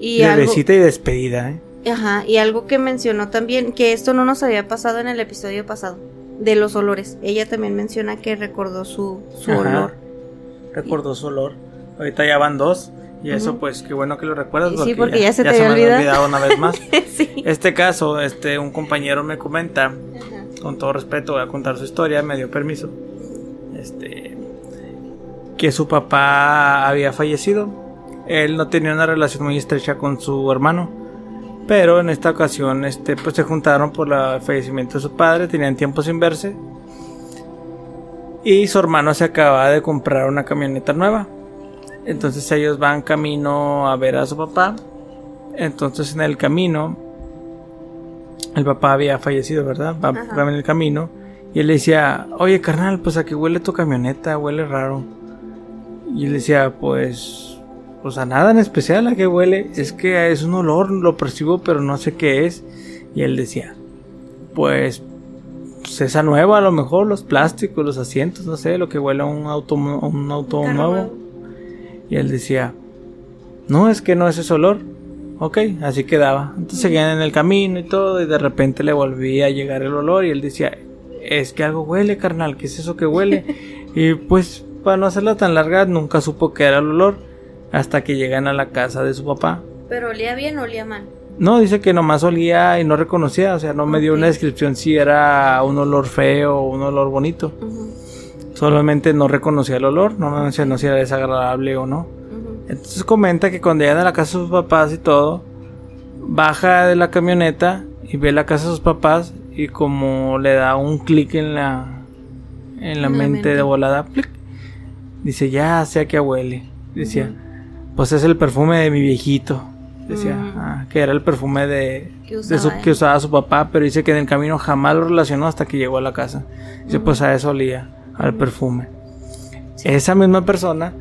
Y de visita y despedida. ¿eh? Ajá, y algo que mencionó también, que esto no nos había pasado en el episodio pasado, de los olores. Ella también menciona que recordó su, su olor. Recordó su olor. Ahorita ya van dos. Y eso, pues, qué bueno que lo recuerdas. Porque sí, porque ya, se te había olvidado. una vez más. [laughs] Este caso, este, un compañero me comenta, con todo respeto, voy a contar su historia, me dio permiso. Este, que su papá había fallecido. Él no tenía una relación muy estrecha con su hermano, pero en esta ocasión este, pues se juntaron por el fallecimiento de su padre, tenían tiempo sin verse. Y su hermano se acaba de comprar una camioneta nueva. Entonces ellos van camino a ver a su papá. Entonces en el camino, el papá había fallecido, ¿verdad? Va, en el camino. Y él le decía, oye carnal, pues a qué huele tu camioneta, huele raro. Y él decía, pues, pues a nada en especial, ¿a qué huele? Es que es un olor, lo percibo, pero no sé qué es. Y él decía, pues, pues esa nueva, a lo mejor los plásticos, los asientos, no sé, lo que huele a un auto, un auto nuevo. Y él decía, no, es que no es ese olor. Ok, así quedaba. Entonces seguían en el camino y todo, y de repente le volvía a llegar el olor y él decía, es que algo huele, carnal, ¿qué es eso que huele? [laughs] y pues para no hacerla tan larga, nunca supo que era el olor hasta que llegan a la casa de su papá. Pero olía bien o olía mal. No, dice que nomás olía y no reconocía, o sea, no me dio una descripción si era un olor feo o un olor bonito. Solamente no reconocía el olor, no me mencionó si era desagradable o no. Entonces comenta que cuando llegan a la casa de sus papás y todo, baja de la camioneta y ve la casa de sus papás y como le da un clic en la en la, mente, de volada, dice, ya sé a qué huele. Decía, pues es el perfume de mi viejito. Decía, ah, que era el perfume de, que usaba, su papá, pero dice que en el camino jamás lo relacionó hasta que llegó a la casa. Dice, pues a eso olía, al perfume. Esa misma persona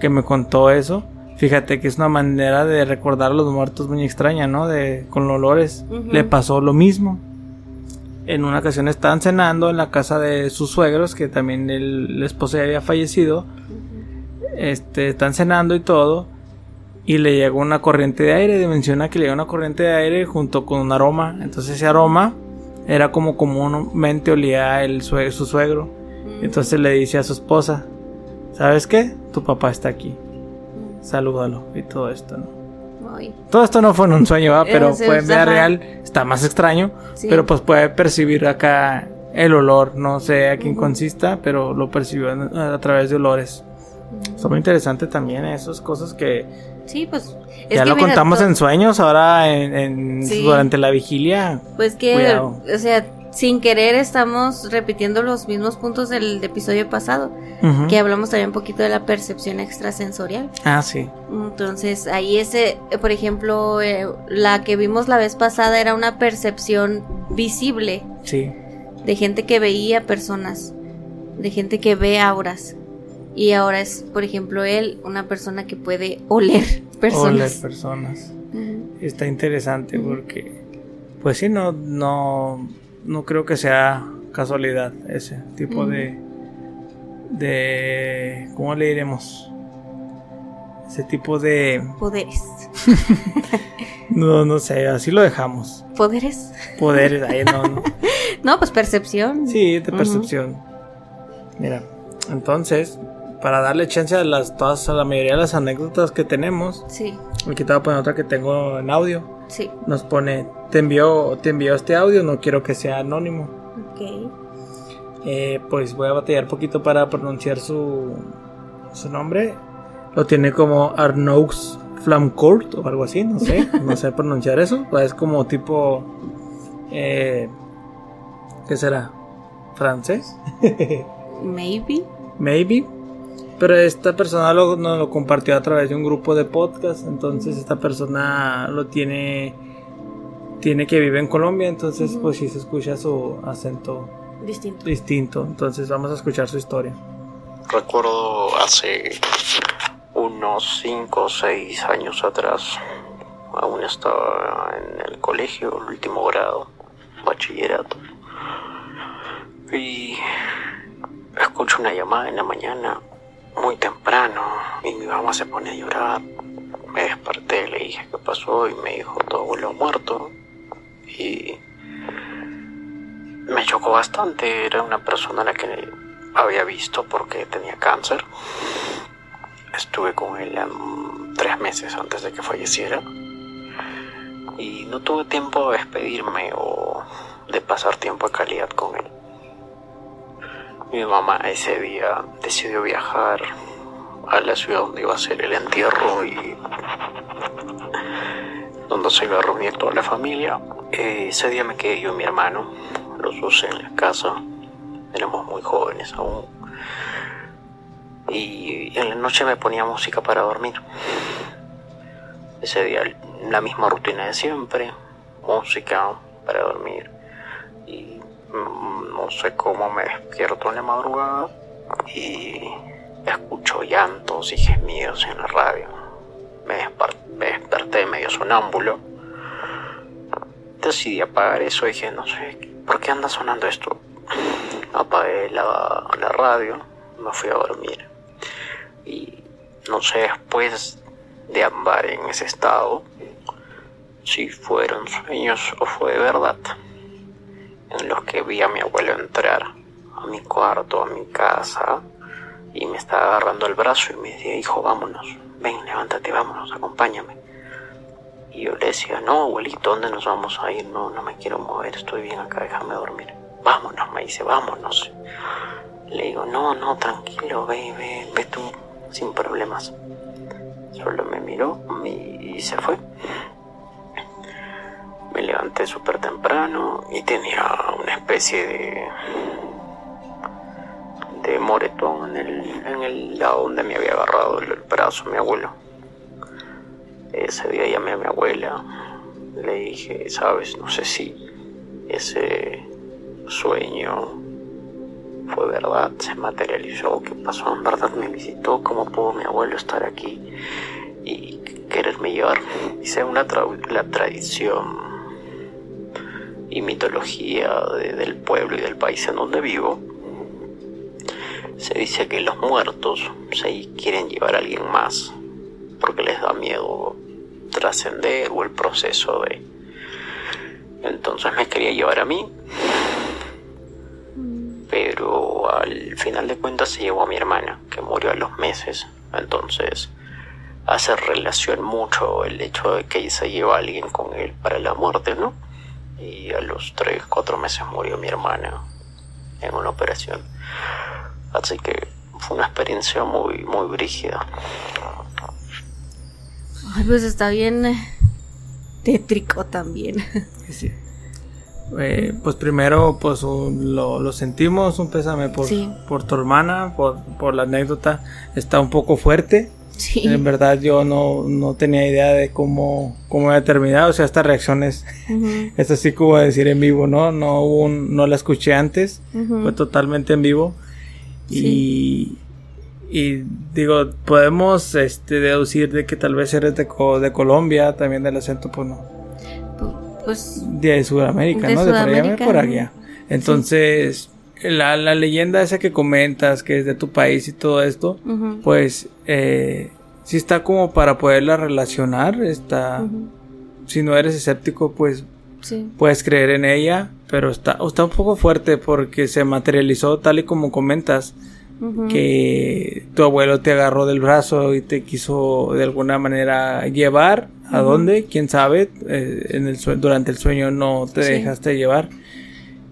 que me contó eso, fíjate que es una manera de recordar a los muertos muy extraña, ¿no? De, con olores. Le pasó lo mismo. En una ocasión estaban cenando en la casa de sus suegros, que también el, esposo había fallecido. Este, están cenando y todo y le llegó una corriente de aire. Menciona que le llegó una corriente de aire junto con un aroma. Entonces ese aroma era como comúnmente olía el su suegro. Mm. Entonces le dice a su esposa, ¿sabes qué? Tu papá está aquí. Salúdalo y todo esto, ¿no? Todo esto no fue en un sueño, [laughs] pero fue en vida real. Está más extraño, pero pues puede percibir acá el olor. No sé a quién consista, pero lo percibió a, través de olores. Está muy interesante también esas cosas que Sí, pues. ya lo contamos en sueños, ahora en, durante la vigilia. Pues que, o sea, sin querer estamos repitiendo los mismos puntos del episodio pasado, que hablamos también un poquito de la percepción extrasensorial. Ah, sí. Entonces, ahí ese, por ejemplo, eh, la que vimos la vez pasada era una percepción visible. Sí. De gente que veía personas, de gente que ve auras. Y ahora es, por ejemplo, él, una persona que puede oler [laughs] personas. Oler personas. Está interesante porque, pues sí, no, no, no creo que sea casualidad ese tipo de, de, ¿cómo le diremos? Ese tipo de... Poderes. [laughs] no, no sé, así lo dejamos. ¿Poderes? Poderes, ahí no, no. [laughs] no, pues percepción. Sí, de percepción. Mira, entonces, para darle chance a las todas a la mayoría de las anécdotas que tenemos. Sí. Aquí te voy a poner otra que tengo en audio. Sí. Nos pone, te envió, te envió este audio, no quiero que sea anónimo. Ok. Eh, pues voy a batallar un poquito para pronunciar su, su nombre. Lo tiene como Arnoux Flamcourt o algo así, no sé, [laughs] no sé pronunciar eso. Pues es como tipo, eh, ¿qué será? ¿Francés? [laughs] Maybe. Maybe. Pero esta persona lo, nos lo compartió a través de un grupo de podcast. Entonces esta persona lo tiene. Tiene que vive en Colombia. Entonces, pues sí se escucha su acento distinto. distinto. Entonces vamos a escuchar su historia. Recuerdo hace unos 5 o 6 años atrás. Aún estaba en el colegio, el último grado, bachillerato. Y escucho una llamada en la mañana muy temprano y mi mamá se pone a llorar. Me desperté, le dije qué pasó y me dijo todo abuelo muerto. Y me chocó bastante, era una persona a la que había visto porque tenía cáncer. Estuve con él tres meses antes de que falleciera y no tuve tiempo de despedirme o de pasar tiempo de calidad con él. Mi mamá ese día decidió viajar a la ciudad donde iba a ser el entierro y donde se iba a reunir toda la familia. Eh, ese día me quedé yo y mi hermano, los dos en la casa, éramos muy jóvenes aún. Y en la noche me ponía música para dormir. Ese día la misma rutina de siempre, música para dormir. Y Mm, no sé cómo me despierto en la madrugada y escucho llantos y gemidos en la radio. Me, desperté medio sonámbulo. Decidí apagar eso dije, no sé, ¿por qué anda sonando esto? Apagué la, la radio, me fui a dormir. Y no sé, después de andar en ese estado, si fueron sueños o fue verdad en los que vi a mi abuelo entrar a mi cuarto, a mi casa, y me estaba agarrando el brazo y me decía, hijo, vámonos, ven, levántate, vámonos, acompáñame. Y yo le decía, no, abuelito, ¿dónde nos vamos a ir? No, no me quiero mover, estoy bien acá, déjame dormir. Vámonos, me dice, vámonos. Le digo, no, no, tranquilo, ve, ve, ve tú, sin problemas. Solo me miró y se fue. Me levanté súper temprano y tenía una especie de de moretón en el, en el lado donde me había agarrado el, brazo mi abuelo. Ese día llamé a mi abuela, le dije, sabes, no sé si ese sueño fue verdad, se materializó, qué pasó, en verdad me visitó, cómo pudo mi abuelo estar aquí y quererme llevar. Dice una la tradición y mitología del pueblo y del país en donde vivo. Se dice que los muertos se quieren llevar a alguien más porque les da miedo trascender o el proceso de... Entonces me quería llevar a mí, pero al final de cuentas se llevó a mi hermana, que murió a los meses. Entonces hace relación mucho el hecho de que se lleva a alguien con él para la muerte, ¿no? Y a los 3, 4 meses murió mi hermana en una operación. Así que fue una experiencia muy, muy brígida. Ay, pues está bien eh, tétrico también. [laughs] Sí. Eh, pues primero, pues lo, sentimos, un pésame por, por tu hermana, por, por la anécdota. Está un poco fuerte. Sí. En verdad yo no, no tenía idea de cómo, cómo había terminado. O sea, esta reacción es, [laughs] es así como decir en vivo, ¿no? No, hubo no la escuché antes. Fue totalmente en vivo. Y, y digo, podemos este, deducir de que tal vez eres de, de Colombia, también del acento, pues no. Pues. De Sudamérica, ¿no? de por allá, por allá. Entonces, la, la, leyenda esa que comentas, que es de tu país y todo esto, pues eh, sí está como para poderla relacionar. Está. Si no eres escéptico, pues puedes creer en ella, pero está, está un poco fuerte porque se materializó tal y como comentas. Que tu abuelo te agarró del brazo y te quiso de alguna manera llevar. ¿A dónde? ¿Quién sabe? Eh, en el durante el sueño no te dejaste llevar.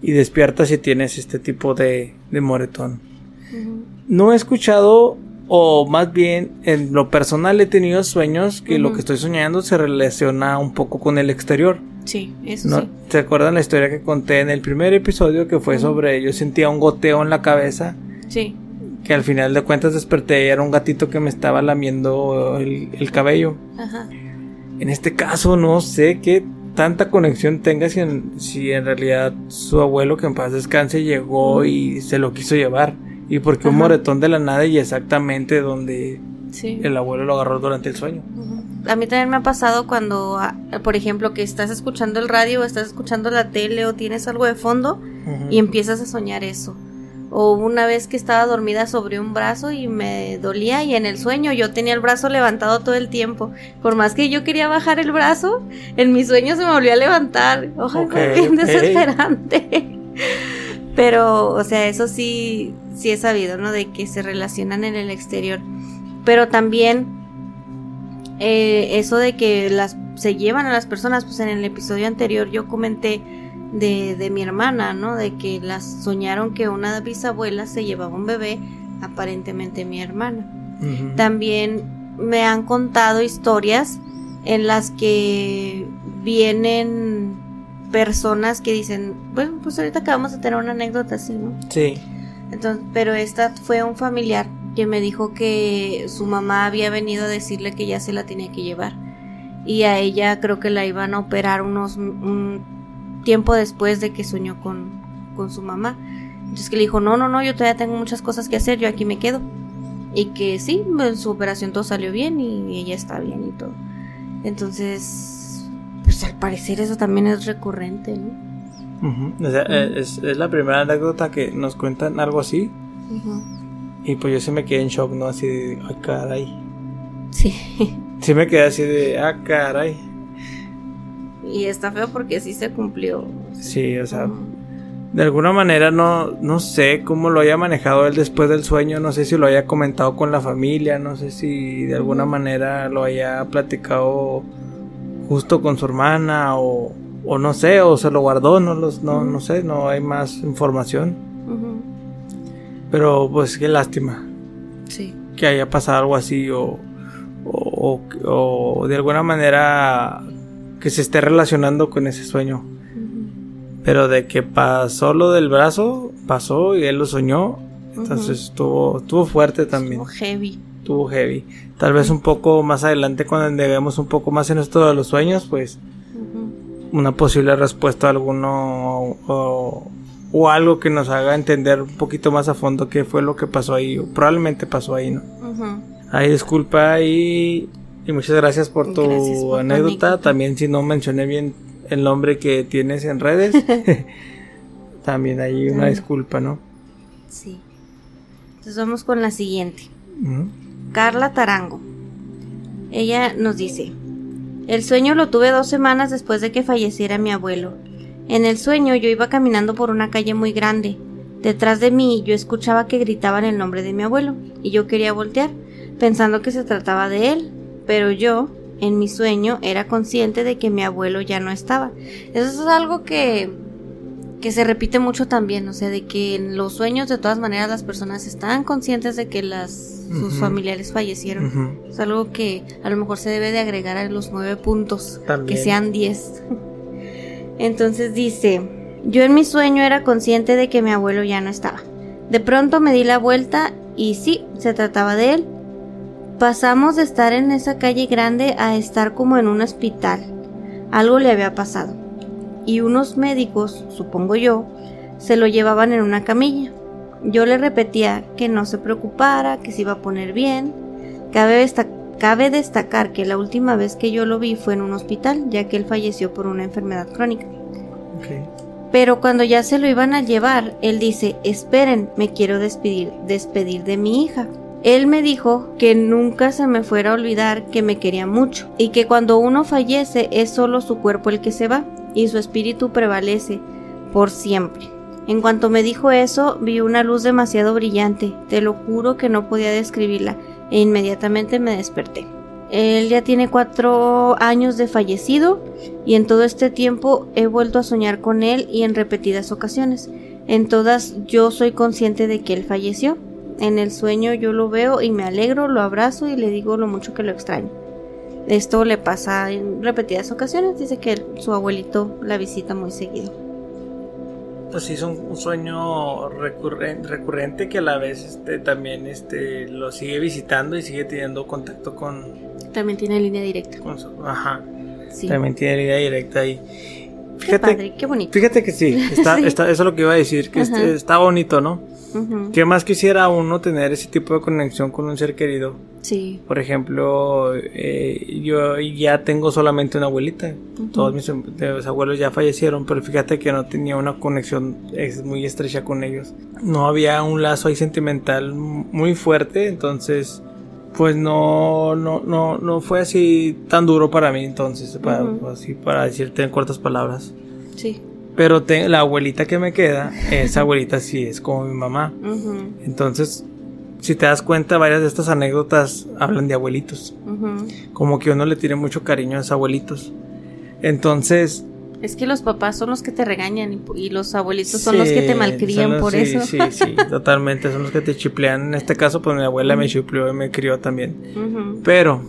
Y despiertas y tienes este tipo de, de moretón. No he escuchado o más bien en lo personal he tenido sueños que lo que estoy soñando se relaciona un poco con el exterior. Sí, eso sí. ¿Se acuerdan la historia que conté en el primer episodio que fue sobre yo sentía un goteo en la cabeza? Sí. Que al final de cuentas desperté y era un gatito que me estaba lamiendo el, cabello. Ajá. En este caso no sé qué tanta conexión tenga si en, si en realidad su abuelo que en paz descanse llegó y se lo quiso llevar. Y porque un moretón de la nada y exactamente donde el abuelo lo agarró durante el sueño a mí también me ha pasado cuando, ah, por ejemplo, que estás escuchando el radio o estás escuchando la tele o tienes algo de fondo y empiezas a soñar eso. O una vez que estaba dormida sobre un brazo y me dolía y en el sueño yo tenía el brazo levantado todo el tiempo. Por más que yo quería bajar el brazo, en mi sueño se me volvió a levantar. Ojalá [laughs] bien desesperante. Pero, o sea, eso sí, sí he sabido, ¿no? De que se relacionan en el exterior. Pero también eh, eso de que las se llevan a las personas, pues en el episodio anterior yo comenté de, de mi hermana, ¿no? De que las soñaron que una bisabuela se llevaba un bebé, aparentemente mi hermana. También me han contado historias en las que vienen personas que dicen, bueno, pues ahorita acabamos de tener una anécdota así, ¿no? Sí. Entonces, pero esta fue un familiar que me dijo que su mamá había venido a decirle que ya se la tenía que llevar. Y a ella creo que la iban a operar unos un tiempo después de que soñó con, con su mamá. Entonces que le dijo, no, no, no, yo todavía tengo muchas cosas que hacer, yo aquí me quedo. Y que sí, en su operación todo salió bien y ella está bien y todo. Entonces, pues al parecer eso también es recurrente, ¿no? o sea, es, es, la primera anécdota que nos cuentan algo así. Y pues yo sí me quedé en shock, ¿no? Así de, ah, caray. Sí. Sí me quedé así de, ah, caray. Y está feo porque sí se cumplió. Sí, o sea, de alguna manera no, no sé cómo lo haya manejado él después del sueño, no sé si lo haya comentado con la familia, no sé si de alguna manera lo haya platicado justo con su hermana o, o no sé, o se lo guardó, no, los, no, no sé, no hay más información. Pero pues qué lástima. Sí. Que haya pasado algo así o, o, o, de alguna manera que se esté relacionando con ese sueño. Pero de que pasó lo del brazo, pasó y él lo soñó. Entonces estuvo, estuvo fuerte también. Estuvo heavy. Estuvo heavy. Tal vez un poco más adelante cuando debemos un poco más en esto de los sueños, pues una posible respuesta a alguno o, o, algo que nos haga entender un poquito más a fondo qué fue lo que pasó ahí, o probablemente pasó ahí, ¿no? Ay, disculpa y, y muchas gracias por tu anécdota. También si no mencioné bien el nombre que tienes en redes, [laughs] [laughs] también hay una disculpa, ¿no? Sí. Entonces vamos con la siguiente. Carla Tarango. Ella nos dice, el sueño lo tuve dos semanas después de que falleciera mi abuelo. En el sueño yo iba caminando por una calle muy grande. Detrás de mí yo escuchaba que gritaban el nombre de mi abuelo, y yo quería voltear, pensando que se trataba de él, pero yo, en mi sueño, era consciente de que mi abuelo ya no estaba. Eso es algo que que se repite mucho también, o sea, de que en los sueños de todas maneras las personas están conscientes de que las sus familiares fallecieron. Es algo que a lo mejor se debe de agregar a los nueve puntos, que sean diez. Entonces dice, yo en mi sueño era consciente de que mi abuelo ya no estaba. De pronto me di la vuelta y sí, se trataba de él. Pasamos de estar en esa calle grande a estar como en un hospital. Algo le había pasado. Y unos médicos, supongo yo, se lo llevaban en una camilla. Yo le repetía que no se preocupara, que se iba a poner bien. Cabe, cabe destacar que la última vez que yo lo vi fue en un hospital, ya que él falleció por una enfermedad crónica. Pero cuando ya se lo iban a llevar, él dice, esperen, me quiero despedir, despedir de mi hija. Él me dijo que nunca se me fuera a olvidar que me quería mucho y que cuando uno fallece es solo su cuerpo el que se va y su espíritu prevalece por siempre. En cuanto me dijo eso, vi una luz demasiado brillante, te lo juro que no podía describirla, e inmediatamente me desperté. Él ya tiene cuatro años de fallecido y en todo este tiempo he vuelto a soñar con él y en repetidas ocasiones. En todas yo soy consciente de que él falleció. En el sueño yo lo veo y me alegro, lo abrazo y le digo lo mucho que lo extraño. Esto le pasa en repetidas ocasiones, dice que su abuelito la visita muy seguido pues sí es un, sueño recurrente, recurrente, que a la vez este, también este, lo sigue visitando y sigue teniendo contacto con... También tiene línea directa. ajá. También tiene línea directa ahí. Fíjate, qué, padre, qué bonito. Fíjate que sí, está, [laughs] Está, eso es lo que iba a decir, que este, está bonito, ¿no? ¿Qué más quisiera uno tener ese tipo de conexión con un ser querido? Sí. Por ejemplo, eh, yo ya tengo solamente una abuelita. Todos mis, abuelos ya fallecieron, pero fíjate que no tenía una conexión muy estrecha con ellos. No había un lazo ahí sentimental muy fuerte, entonces pues no, no, no, no fue así tan duro para mí entonces, para, así para decirte en cortas palabras. Sí. Pero la abuelita que me queda, esa abuelita sí es como mi mamá. Entonces, si te das cuenta, varias de estas anécdotas hablan de abuelitos. Como que uno le tiene mucho cariño a esos abuelitos. Entonces... Es que los papás son los que te regañan y, los abuelitos son los que te malcrían por eso. Sí, sí, [laughs] totalmente. Son los que te chiplean. En este caso, pues mi abuela me chipleó y me crió también. Pero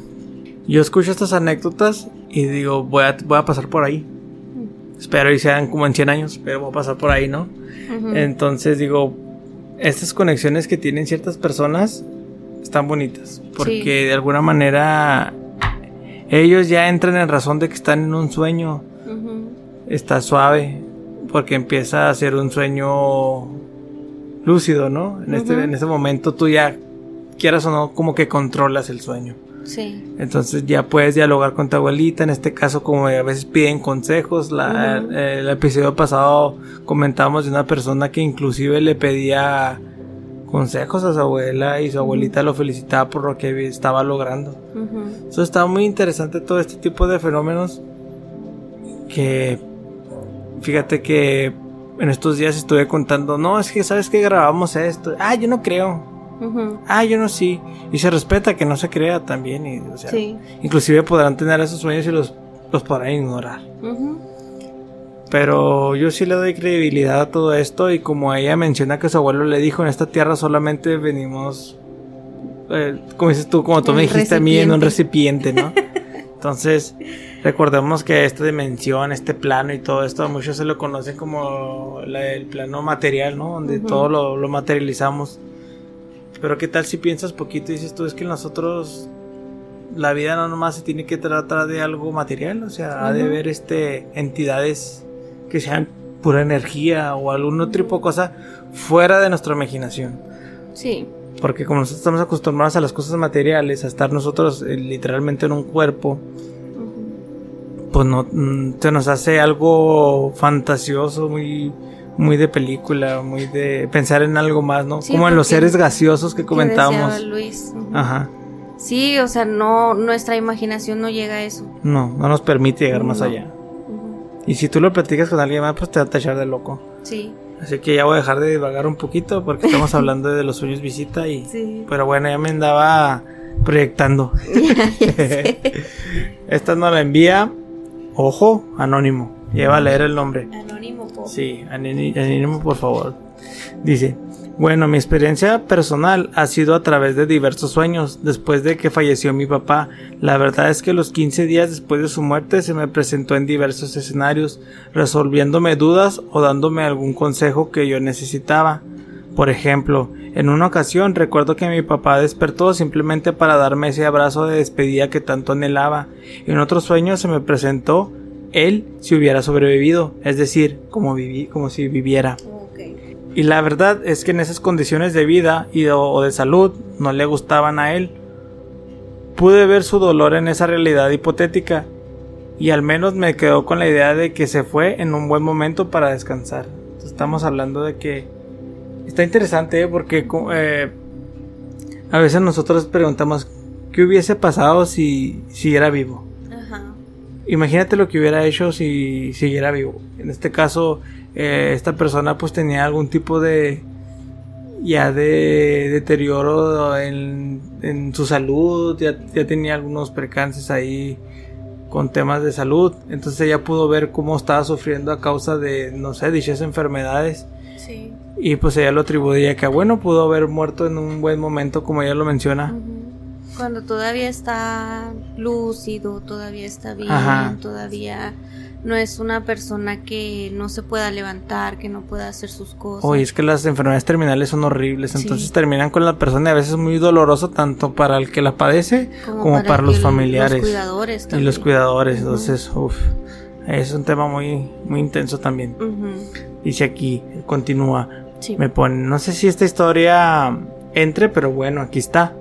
yo escucho estas anécdotas y digo, voy a, voy a pasar por ahí. Espero y sean como en 100 años, pero voy a pasar por ahí, ¿no? Entonces digo, estas conexiones que tienen ciertas personas están bonitas. Porque de alguna manera ellos ya entran en razón de que están en un sueño. Está suave. Porque empieza a ser un sueño lúcido, ¿no? En, este, en este momento tú ya, quieras o no, como que controlas el sueño. Sí. Entonces ya puedes dialogar con tu abuelita, en este caso como a veces piden consejos, la, el episodio pasado comentamos de una persona que inclusive le pedía consejos a su abuela y su abuelita lo felicitaba por lo que estaba logrando. Eso está muy interesante todo este tipo de fenómenos que fíjate que en estos días estuve contando, no, es que sabes que grabamos esto, ah, yo no creo. Ah, yo no sí. Y se respeta que no se crea también. Y, o sea, Inclusive podrán tener esos sueños y los los podrán ignorar. Pero yo sí le doy credibilidad a todo esto y como ella menciona que su abuelo le dijo, en esta tierra solamente venimos, eh, como dices tú, como tú me dijiste a mí, en un recipiente, ¿no? [laughs] Entonces, recordemos que esta dimensión, este plano y todo esto, muchos se lo conocen como el plano material, ¿no? Donde todo lo, lo, materializamos. Pero qué tal si piensas poquito y dices tú, es que nosotros la vida no nomás se tiene que tratar de algo material, o sea, ha de haber este, entidades que sean pura energía o algún otro tipo de cosa fuera de nuestra imaginación. Sí. Porque como nosotros estamos acostumbrados a las cosas materiales, a estar nosotros eh, literalmente en un cuerpo, pues no mm, se nos hace algo fantasioso, muy muy de película, muy de pensar en algo más, ¿no? Como en los seres gaseosos que comentamos. Luis. Ajá. Sí, o sea, no nuestra imaginación no llega a eso. No, no nos permite llegar más allá. Y si tú lo platicas con alguien más, pues te va a tachar de loco. Sí. Así que ya voy a dejar de divagar un poquito porque estamos [laughs] hablando de los sueños visita y... Sí. Pero bueno, ya me andaba proyectando. [laughs] [laughs] Esta nos la envía, ojo, anónimo. Lleva a leer el nombre. Anónimo, por Sí, anónimo, por favor. Dice, bueno, mi experiencia personal ha sido a través de diversos sueños. Después de que falleció mi papá, la verdad es que los 15 días después de su muerte se me presentó en diversos escenarios, resolviéndome dudas o dándome algún consejo que yo necesitaba. Por ejemplo, en una ocasión recuerdo que mi papá despertó simplemente para darme ese abrazo de despedida que tanto anhelaba. En otro sueño se me presentó él si hubiera sobrevivido, es decir, como, viví, como si viviera. Y la verdad es que en esas condiciones de vida y o de salud no le gustaban a él. Pude ver su dolor en esa realidad hipotética y al menos me quedó con la idea de que se fue en un buen momento para descansar. estamos hablando de que está interesante ¿eh? porque eh, a veces nosotros preguntamos qué hubiese pasado si siguiera vivo. Imagínate lo que hubiera hecho si siguiera vivo. En este caso, eh, esta persona pues tenía algún tipo de ya de deterioro en, en su salud, ya, ya, tenía algunos percances ahí con temas de salud, entonces ella pudo ver cómo estaba sufriendo a causa de, no sé, dichas enfermedades. Sí. Y pues ella lo atribuía que, bueno, pudo haber muerto en un buen momento, como ella lo menciona. Cuando todavía está lúcido, todavía está bien, todavía no es una persona que no se pueda levantar, que no pueda hacer sus cosas. Oye, es que las enfermedades terminales son horribles, entonces terminan con la persona y a veces es muy doloroso tanto para el que la padece como, para, los familiares. Los cuidadores también. Y los cuidadores, entonces, uff, es un tema muy, muy intenso también. Dice aquí, continúa, me pone, no sé si esta historia entre, pero bueno, aquí está.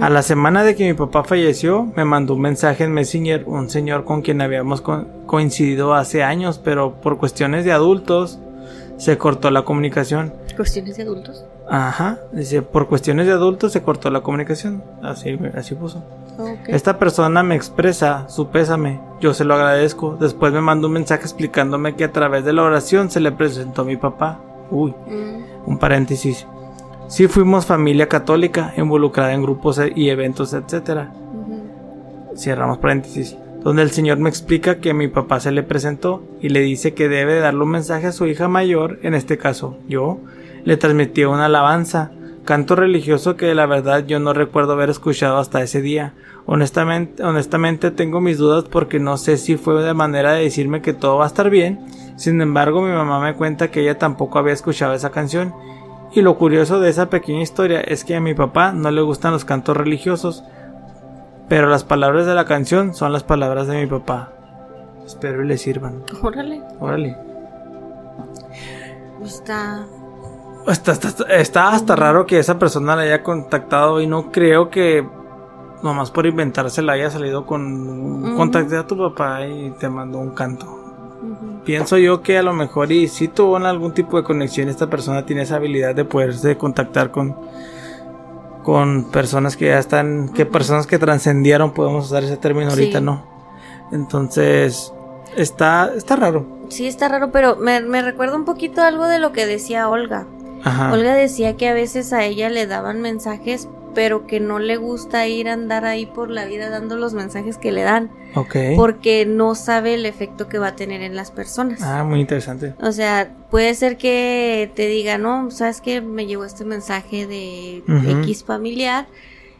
A la semana de que mi papá falleció, me mandó un mensaje en Messenger un señor con quien habíamos coincidido hace años, pero por cuestiones de adultos se cortó la comunicación. ¿Cuestiones de adultos? Ajá, dice, por cuestiones de adultos se cortó la comunicación. Así, así puso. Esta persona me expresa su pésame, yo se lo agradezco. Después me mandó un mensaje explicándome que a través de la oración se le presentó a mi papá. Uy, mm. un paréntesis. Sí fuimos familia católica involucrada en grupos e-, y eventos, etc. Cierramos paréntesis. Donde el Señor me explica que mi papá se le presentó y le dice que debe darle un mensaje a su hija mayor, en este caso yo, le transmitió una alabanza, canto religioso que la verdad yo no recuerdo haber escuchado hasta ese día. Honestamente, honestamente tengo mis dudas porque no sé si fue de manera de decirme que todo va a estar bien. Sin embargo, mi mamá me cuenta que ella tampoco había escuchado esa canción y lo curioso de esa pequeña historia es que a mi papá no le gustan los cantos religiosos, pero las palabras de la canción son las palabras de mi papá. Espero y le sirvan. Órale. Órale. Está... Está, está, hasta raro que esa persona la haya contactado y no creo que nomás por inventársela haya salido con... Contacté a tu papá y te mandó un canto. Pienso yo que a lo mejor y si tuvo algún tipo de conexión, esta persona tiene esa habilidad de poderse contactar con con personas que ya están, que personas que trascendieron, podemos usar ese término ahorita, ¿no? Entonces, está, está raro. Sí, está raro, pero me, me recuerda un poquito algo de lo que decía Olga. Olga decía que a veces a ella le daban mensajes pero que no le gusta ir a andar ahí por la vida dando los mensajes que le dan. Ok. Porque no sabe el efecto que va a tener en las personas. Ah, muy interesante. O sea, puede ser que te diga, no, sabes que me llegó este mensaje de X familiar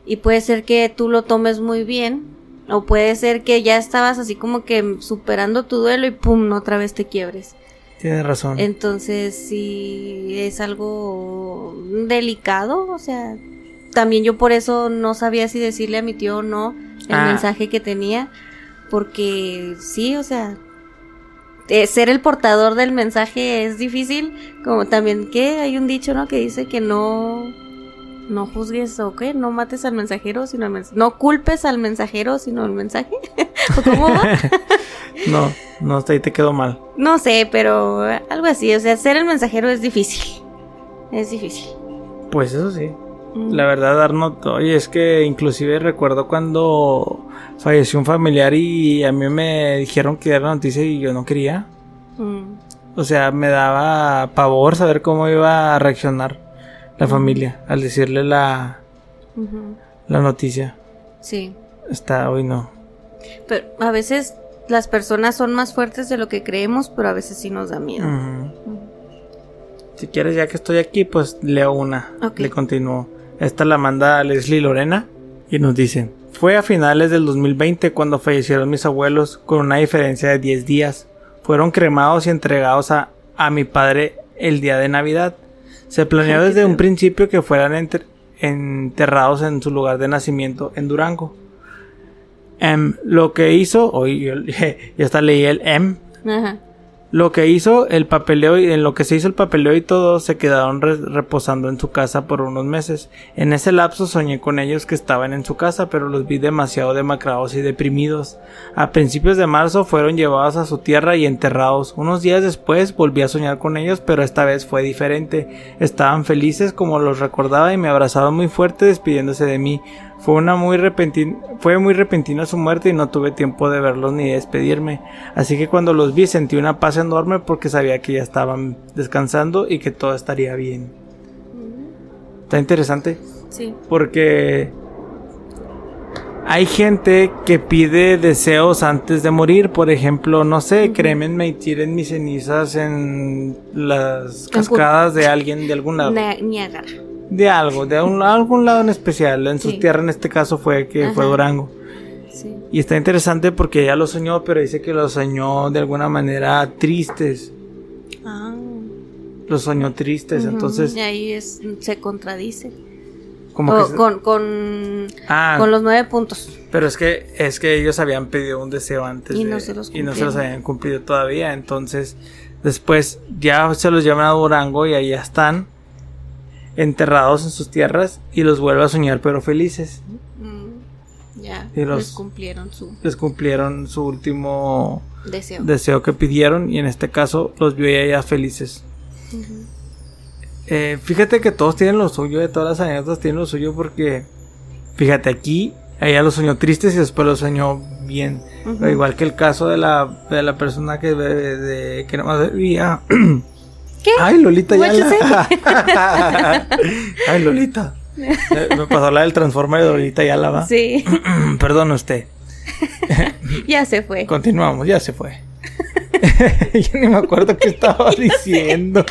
y puede ser que tú lo tomes muy bien o puede ser que ya estabas así como que superando tu duelo y pum, otra vez te quiebres. Tienes razón. Entonces, sí, es algo delicado, o sea, también yo por eso no sabía si decirle a mi tío o no el ah. mensaje que tenía, porque sí, o sea, eh, ser el portador del mensaje es difícil, como también que hay un dicho, ¿no? Que dice que no no juzgues o qué, no mates al mensajero, sino al mensaje. No culpes al mensajero, sino al mensaje. [laughs] ¿O cómo va? [laughs] no, no, ahí te quedó mal. No sé, pero algo así. O sea, ser el mensajero es difícil. Es difícil. Pues eso sí. Mm. La verdad, Arnold, oye, es que inclusive recuerdo cuando falleció un familiar y a mí me dijeron que era la noticia y yo no quería. Mm. O sea, me daba pavor saber cómo iba a reaccionar la familia al decirle la, la noticia. Sí. Está, hoy no. Pero a veces las personas son más fuertes de lo que creemos, pero a veces sí nos da miedo. Si quieres, ya que estoy aquí, pues leo una. Le continúo. Esta la manda Leslie Lorena y nos dice: Fue a finales del 2020 cuando fallecieron mis abuelos con una diferencia de 10 días. Fueron cremados y entregados a, a mi padre el día de Navidad. Se planeó desde un principio que fueran enterrados en su lugar de nacimiento en Durango. Em, lo que hizo, hoy [laughs] ya hasta leí el M. Lo que hizo el papeleo y en lo que se hizo el papeleo y todo se quedaron reposando en su casa por unos meses. En ese lapso soñé con ellos que estaban en su casa, pero los vi demasiado demacrados y deprimidos. A principios de marzo fueron llevados a su tierra y enterrados. Unos días después volví a soñar con ellos, pero esta vez fue diferente. Estaban felices como los recordaba y me abrazaron muy fuerte despidiéndose de mí. Fue una muy repentina, fue muy repentina su muerte y no tuve tiempo de verlos ni de despedirme. Así que cuando los vi sentí una paz enorme porque sabía que ya estaban descansando y que todo estaría bien. Está interesante. Sí. Porque hay gente que pide deseos antes de morir. Por ejemplo, no sé, crémenme y tiren mis cenizas en las cascadas de alguien de algún lado. Niágara de algo, de algún lado en especial. En su tierra en este caso fue que fue Durango. Y está interesante porque ella lo soñó, pero dice que lo soñó de alguna manera tristes. Ah. Lo soñó tristes, entonces. Y ahí es, se contradice. Como con, con, ah. con, los nueve puntos. Pero es que es que ellos habían pedido un deseo antes y, no, se los y no se los habían cumplido todavía. Entonces, después ya se los llevan a Durango y ahí ya están enterrados en sus tierras y los vuelve a soñar pero felices. Mm, ya, les cumplieron su... Les cumplieron su último deseo. que pidieron y en este caso los vio ya felices. Eh, fíjate que todos tienen lo suyo, de todas las anécdotas tienen lo suyo porque, fíjate, aquí ella los soñó tristes y después los soñó bien. Igual que el caso de la, de la persona que, de, de, que nomás vivía [clears throat] ¿Qué? Ay, Lolita ya [laughs] Ay, Lolita. Me pasó la del Transformer de Lolita ya la va. Sí. [clears throat] Perdón usted. [laughs] ya se fue. Continuamos, ya se fue. [laughs] Yo ni me acuerdo qué estaba diciendo.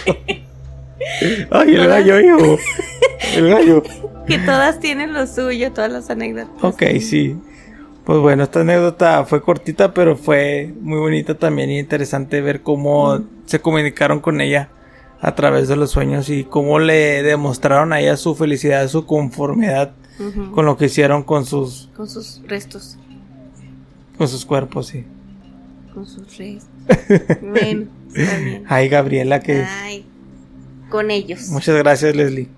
Ay, el gallo, hijo. El gallo. Que todas tienen lo suyo, todas las anécdotas. Ok, sí. Pues bueno, esta anécdota fue cortita, pero fue muy bonita también y interesante ver cómo se comunicaron con ella a través de los sueños y cómo le demostraron a ella su felicidad, su conformidad con lo que hicieron con sus... Con sus restos. Con sus cuerpos, sí. Con sus restos. [laughs] bueno, Ay, Gabriela, que... Ay, con ellos. Muchas gracias, Leslie.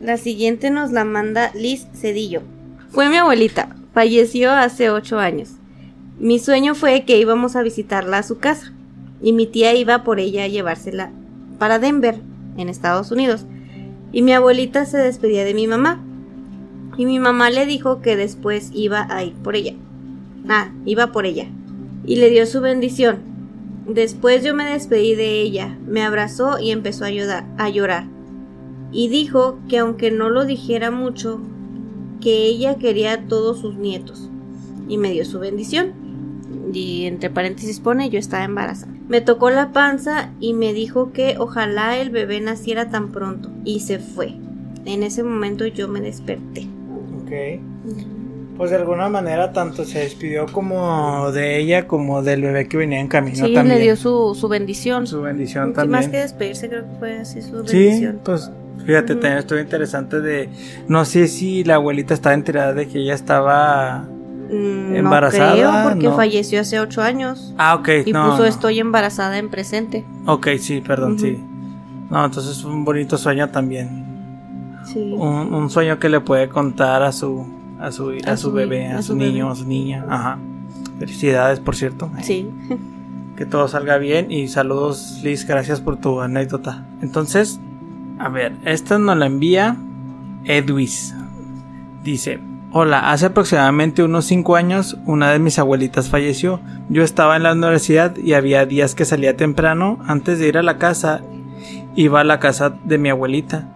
La siguiente nos la manda Liz Cedillo. Fue mi abuelita. Falleció hace ocho años. Mi sueño fue que íbamos a visitarla a su casa y mi tía iba por ella a llevársela para Denver, en Estados Unidos, y mi abuelita se despedía de mi mamá. Y mi mamá le dijo que después iba a ir por ella. Ah, iba por ella. Y le dio su bendición. Después yo me despedí de ella, me abrazó y empezó a, a llorar. Y dijo que aunque no lo dijera mucho, que ella quería a todos sus nietos y me dio su bendición. Y entre paréntesis pone yo estaba embarazada. Me tocó la panza y me dijo que ojalá el bebé naciera tan pronto. Y se fue. En ese momento yo me desperté. Ok. Pues de alguna manera tanto se despidió como de ella como del bebé que venía en camino sí, le dio su, su bendición. Su bendición Sí, también. Más que despedirse creo que fue así su Sí, bendición. pues fíjate, también estuvo interesante de... No sé si la abuelita estaba enterada de que ella estaba... Mm, embarazada, No creo porque no. falleció hace ocho años. Ah, ok, Y no, puso estoy embarazada en presente. Ok, sí, perdón, sí. No, entonces fue un bonito sueño también. Sí. Un, un sueño que le puede contar a su a su, a A su su bebé, a, a su, su niño, bebé. a su niña. Ajá. Felicidades, por cierto. Sí. [laughs] Que todo salga bien y saludos, Liz. Gracias por tu anécdota. Entonces, a ver, esta nos la envía Edwis. Dice: Hola, hace aproximadamente unos 5 años una de mis abuelitas falleció. Yo estaba en la universidad y había días que salía temprano. Antes de ir a la casa, iba a la casa de mi abuelita.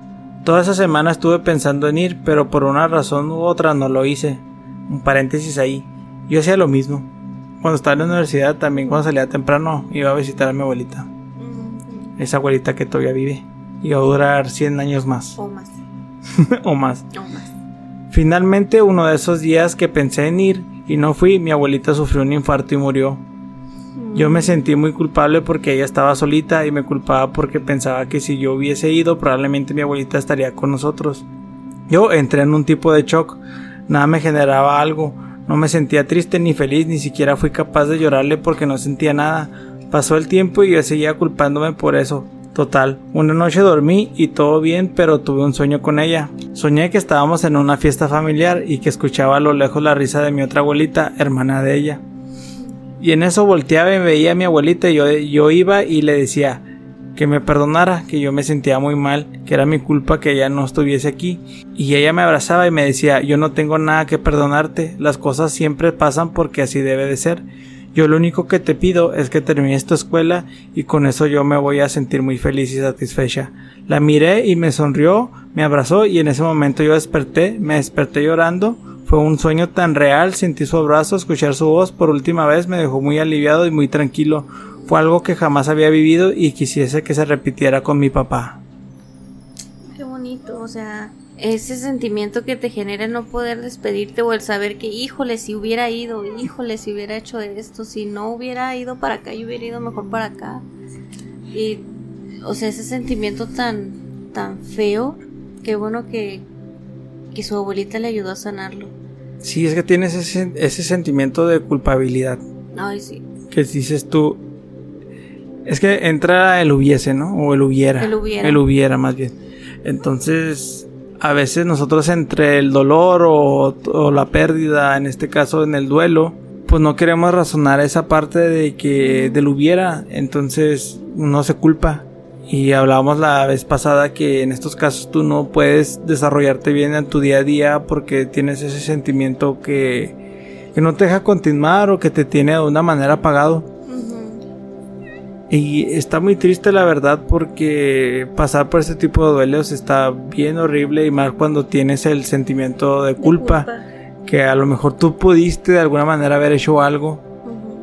Toda esa semana estuve pensando en ir, pero por una razón u otra no lo hice. Un paréntesis ahí. Yo hacía lo mismo. Cuando estaba en la universidad, también cuando salía temprano, iba a visitar a mi abuelita. Esa abuelita que todavía vive. Iba a durar 100 años más. O más. [laughs] o más. O más. Finalmente, uno de esos días que pensé en ir y no fui, mi abuelita sufrió un infarto y murió. Yo me sentí muy culpable porque ella estaba solita y me culpaba porque pensaba que si yo hubiese ido probablemente mi abuelita estaría con nosotros. Yo entré en un tipo de shock, nada me generaba algo, no me sentía triste ni feliz, ni siquiera fui capaz de llorarle porque no sentía nada. Pasó el tiempo y yo seguía culpándome por eso. Total, una noche dormí y todo bien, pero tuve un sueño con ella. Soñé que estábamos en una fiesta familiar y que escuchaba a lo lejos la risa de mi otra abuelita, hermana de ella. Y en eso volteaba y veía a mi abuelita y yo, yo iba y le decía que me perdonara, que yo me sentía muy mal, que era mi culpa que ella no estuviese aquí. Y ella me abrazaba y me decía, yo no tengo nada que perdonarte, las cosas siempre pasan porque así debe de ser. Yo lo único que te pido es que termines tu escuela y con eso yo me voy a sentir muy feliz y satisfecha. La miré y me sonrió, me abrazó y en ese momento yo desperté, me desperté llorando. Fue un sueño tan real, sentí su abrazo, escuchar su voz por última vez me dejó muy aliviado y muy tranquilo. Fue algo que jamás había vivido y quisiese que se repitiera con mi papá. Qué bonito, o sea, ese sentimiento que te genera no poder despedirte o el saber que, híjole, si hubiera ido, híjole, si hubiera hecho esto, si no hubiera ido para acá, yo hubiera ido mejor para acá. Y, o sea, ese sentimiento tan, tan feo, qué bueno que, que su abuelita le ayudó a sanarlo. Sí, es que tienes ese, ese sentimiento de culpabilidad. Ay, sí. Que dices tú. Es que entra el hubiese, ¿no? O el hubiera. El hubiera. El hubiera, más bien. Entonces, a veces nosotros entre el dolor o, la pérdida, en este caso en el duelo, pues no queremos razonar esa parte de que del hubiera. Entonces, uno se culpa. Y hablábamos la vez pasada que en estos casos tú no puedes desarrollarte bien en tu día a día porque tienes ese sentimiento que, que no te deja continuar o que te tiene de una manera apagado. Y está muy triste la verdad porque pasar por este tipo de duelos está bien horrible y más cuando tienes el sentimiento de culpa, que a lo mejor tú pudiste de alguna manera haber hecho algo,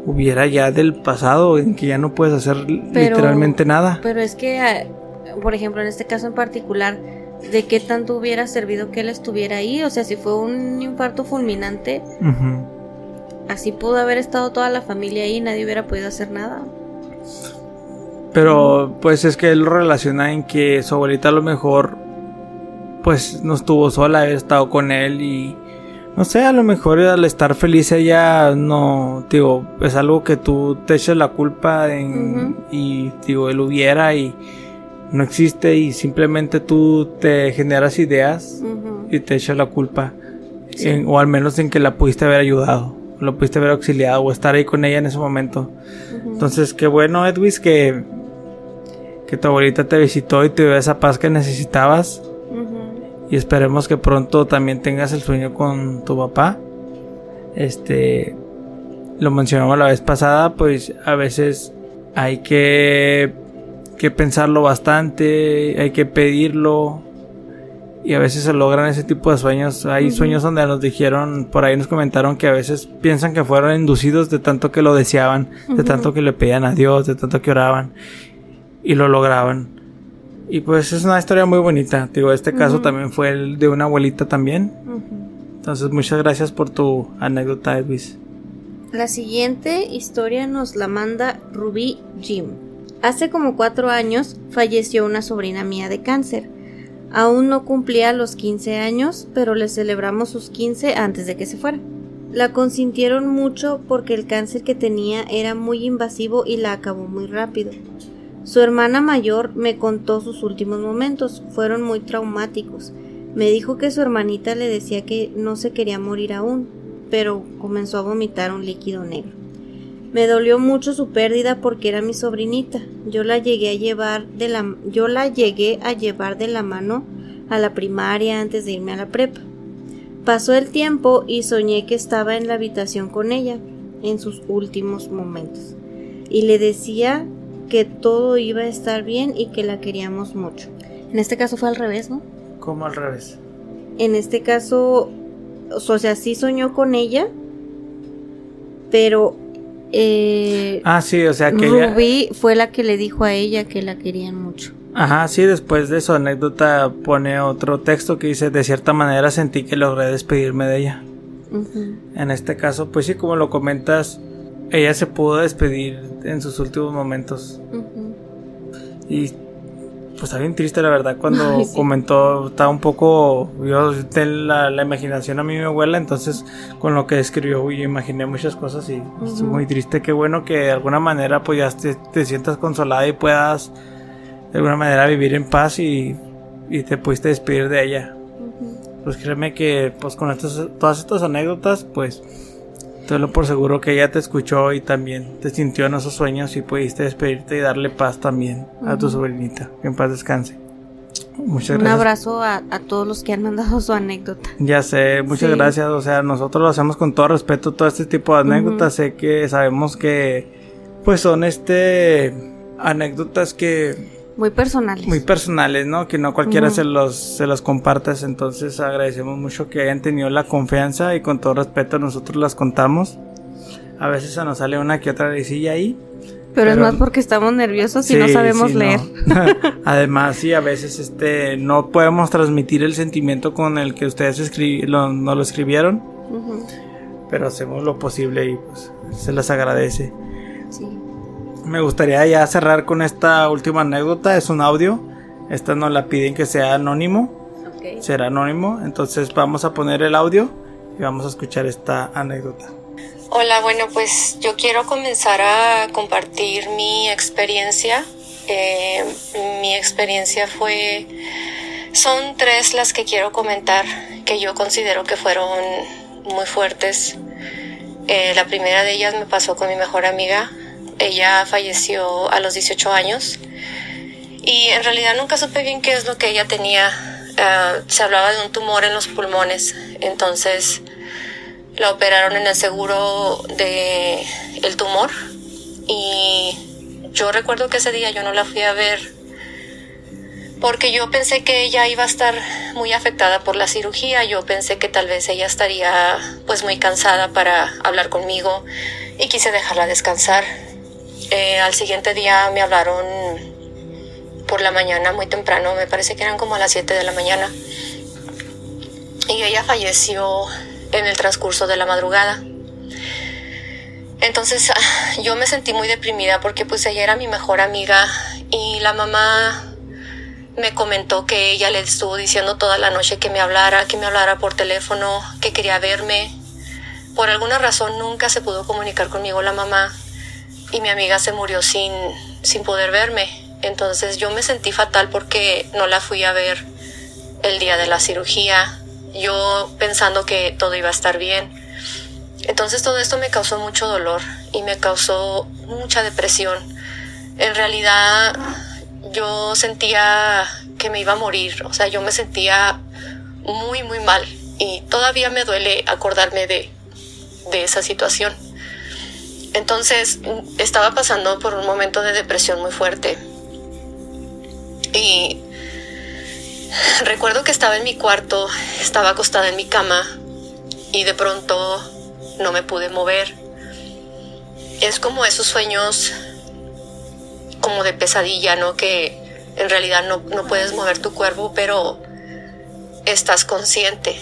hubiera ya del pasado en que ya no puedes hacer Pero- literalmente nada. Pero es que, ah, por ejemplo, en este caso en particular, ¿de qué tanto hubiera servido que él estuviera ahí? O sea, si fue un infarto fulminante, así pudo haber estado toda la familia ahí y nadie hubiera podido hacer nada. Pero pues es que él lo relaciona en que su abuelita a lo mejor pues no estuvo sola, haber estado con él y no sé, a lo mejor al estar feliz ella no, digo, es algo que tú te echas la culpa en, y digo, él hubiera y no existe y simplemente tú te generas ideas y te echas la culpa Sí. en- o al menos en que la pudiste haber ayudado, la pudiste haber auxiliado o estar ahí con ella en ese momento. Entonces, qué bueno, Edwis, que, que tu abuelita te visitó y te dio esa paz que necesitabas. Y esperemos que pronto también tengas el sueño con tu papá. Este, lo mencionamos la vez pasada, pues a veces hay que, que pensarlo bastante, hay que pedirlo. y a veces se logran ese tipo de sueños. Hay sueños donde nos dijeron, por ahí nos comentaron que a veces piensan que fueron inducidos de tanto que lo deseaban, de tanto que le pedían a Dios, de tanto que oraban y lo lograban. Y pues es una historia muy bonita. Digo, este caso también fue el de una abuelita también. Entonces, muchas gracias por tu anécdota, Edwis. La siguiente historia nos la manda Ruby Jim. Hace como cuatro años falleció una sobrina mía de cáncer. Aún no cumplía los 15 años, pero le celebramos sus 15 antes de que se fuera. La consintieron mucho porque el cáncer que tenía era muy invasivo y la acabó muy rápido. Su hermana mayor me contó sus últimos momentos, fueron muy traumáticos. Me dijo que su hermanita le decía que no se quería morir aún, pero comenzó a vomitar un líquido negro. Me dolió mucho su pérdida porque era mi sobrinita. Yo la llegué a llevar de la yo la llegué a llevar de la mano a la primaria antes de irme a la prepa. Pasó el tiempo y soñé que estaba en la habitación con ella en sus últimos momentos. Y le decía que todo iba a estar bien y que la queríamos mucho. En este caso fue al revés, ¿no? ¿Cómo al revés? En este caso, o sea, sí soñó con ella, pero eh, ah, sí, o sea que Ruby fue la que le dijo a ella que la querían mucho. Ajá, sí, después de su anécdota pone otro texto que dice, de cierta manera sentí que logré despedirme de ella. En este caso, pues sí, como lo comentas, ella se pudo despedir en sus últimos momentos. Y pues está bien triste la verdad cuando [laughs] comentó, estaba un poco, yo de la, imaginación a mí mi abuela, entonces con lo que escribió yo imaginé muchas cosas y es muy triste, qué bueno que de alguna manera pues ya te, sientas consolada y puedas de alguna manera vivir en paz y, y te pudiste despedir de ella. Pues créeme que pues con estas, todas estas anécdotas pues lo por seguro que ella te escuchó y también te sintió en esos sueños y pudiste despedirte y darle paz también a tu sobrinita. Que en paz descanse. Muchas Un abrazo a, todos los que han mandado su anécdota. Ya sé, muchas gracias. O sea, nosotros lo hacemos con todo respeto, todo este tipo de anécdotas. Sé que sabemos que, pues, son este anécdotas que muy personales. Muy personales, ¿no? Que no cualquiera se los se los compartas. Entonces agradecemos mucho que hayan tenido la confianza y con todo respeto nosotros las contamos. A veces se nos sale una que otra risilla ahí. Pero, es más porque estamos nerviosos y no sabemos leer. [laughs] Además, sí, a veces este no podemos transmitir el sentimiento con el que ustedes lo, no lo escribieron. Pero hacemos lo posible y pues se les agradece. Me gustaría ya cerrar con esta última anécdota. Es un audio. Esta nos la piden que sea anónimo. Será anónimo. Entonces vamos a poner el audio y vamos a escuchar esta anécdota. Hola, bueno, pues yo quiero comenzar a compartir mi experiencia. Eh, mi experiencia fue... Son tres las que quiero comentar que yo considero que fueron muy fuertes. Eh, la primera de ellas me pasó con mi mejor amiga. Ella falleció a los 18 años y en realidad nunca supe bien qué es lo que ella tenía. Ah, se hablaba de un tumor en los pulmones, entonces la operaron en el seguro de el tumor y yo recuerdo que ese día yo no la fui a ver porque yo pensé que ella iba a estar muy afectada por la cirugía, yo pensé que tal vez ella estaría pues muy cansada para hablar conmigo y quise dejarla descansar. Eh, al siguiente día me hablaron por la mañana muy temprano, me parece que eran como a las 7 de la mañana. Y ella falleció en el transcurso de la madrugada. Entonces [laughs] ah, yo me sentí muy deprimida porque pues ella era mi mejor amiga y la mamá me comentó que ella le estuvo diciendo toda la noche que me hablara, que me hablara por teléfono, que quería verme. Por alguna razón nunca se pudo comunicar conmigo la mamá y mi amiga se murió sin, sin poder verme. Entonces yo me sentí fatal porque no la fui a ver el día de la cirugía, yo pensando que todo iba a estar bien. Entonces todo esto me causó mucho dolor y me causó mucha depresión. En realidad yo sentía que me iba a morir, o sea, yo me sentía muy, muy mal y todavía me duele acordarme de, de esa situación. Entonces estaba pasando por un momento de depresión muy fuerte. Y Recuerdo que estaba en mi cuarto, estaba acostada en mi cama y de pronto no me pude mover. Es como esos sueños como de pesadilla, ¿no? Que en realidad no, no puedes mover tu cuerpo, pero estás consciente.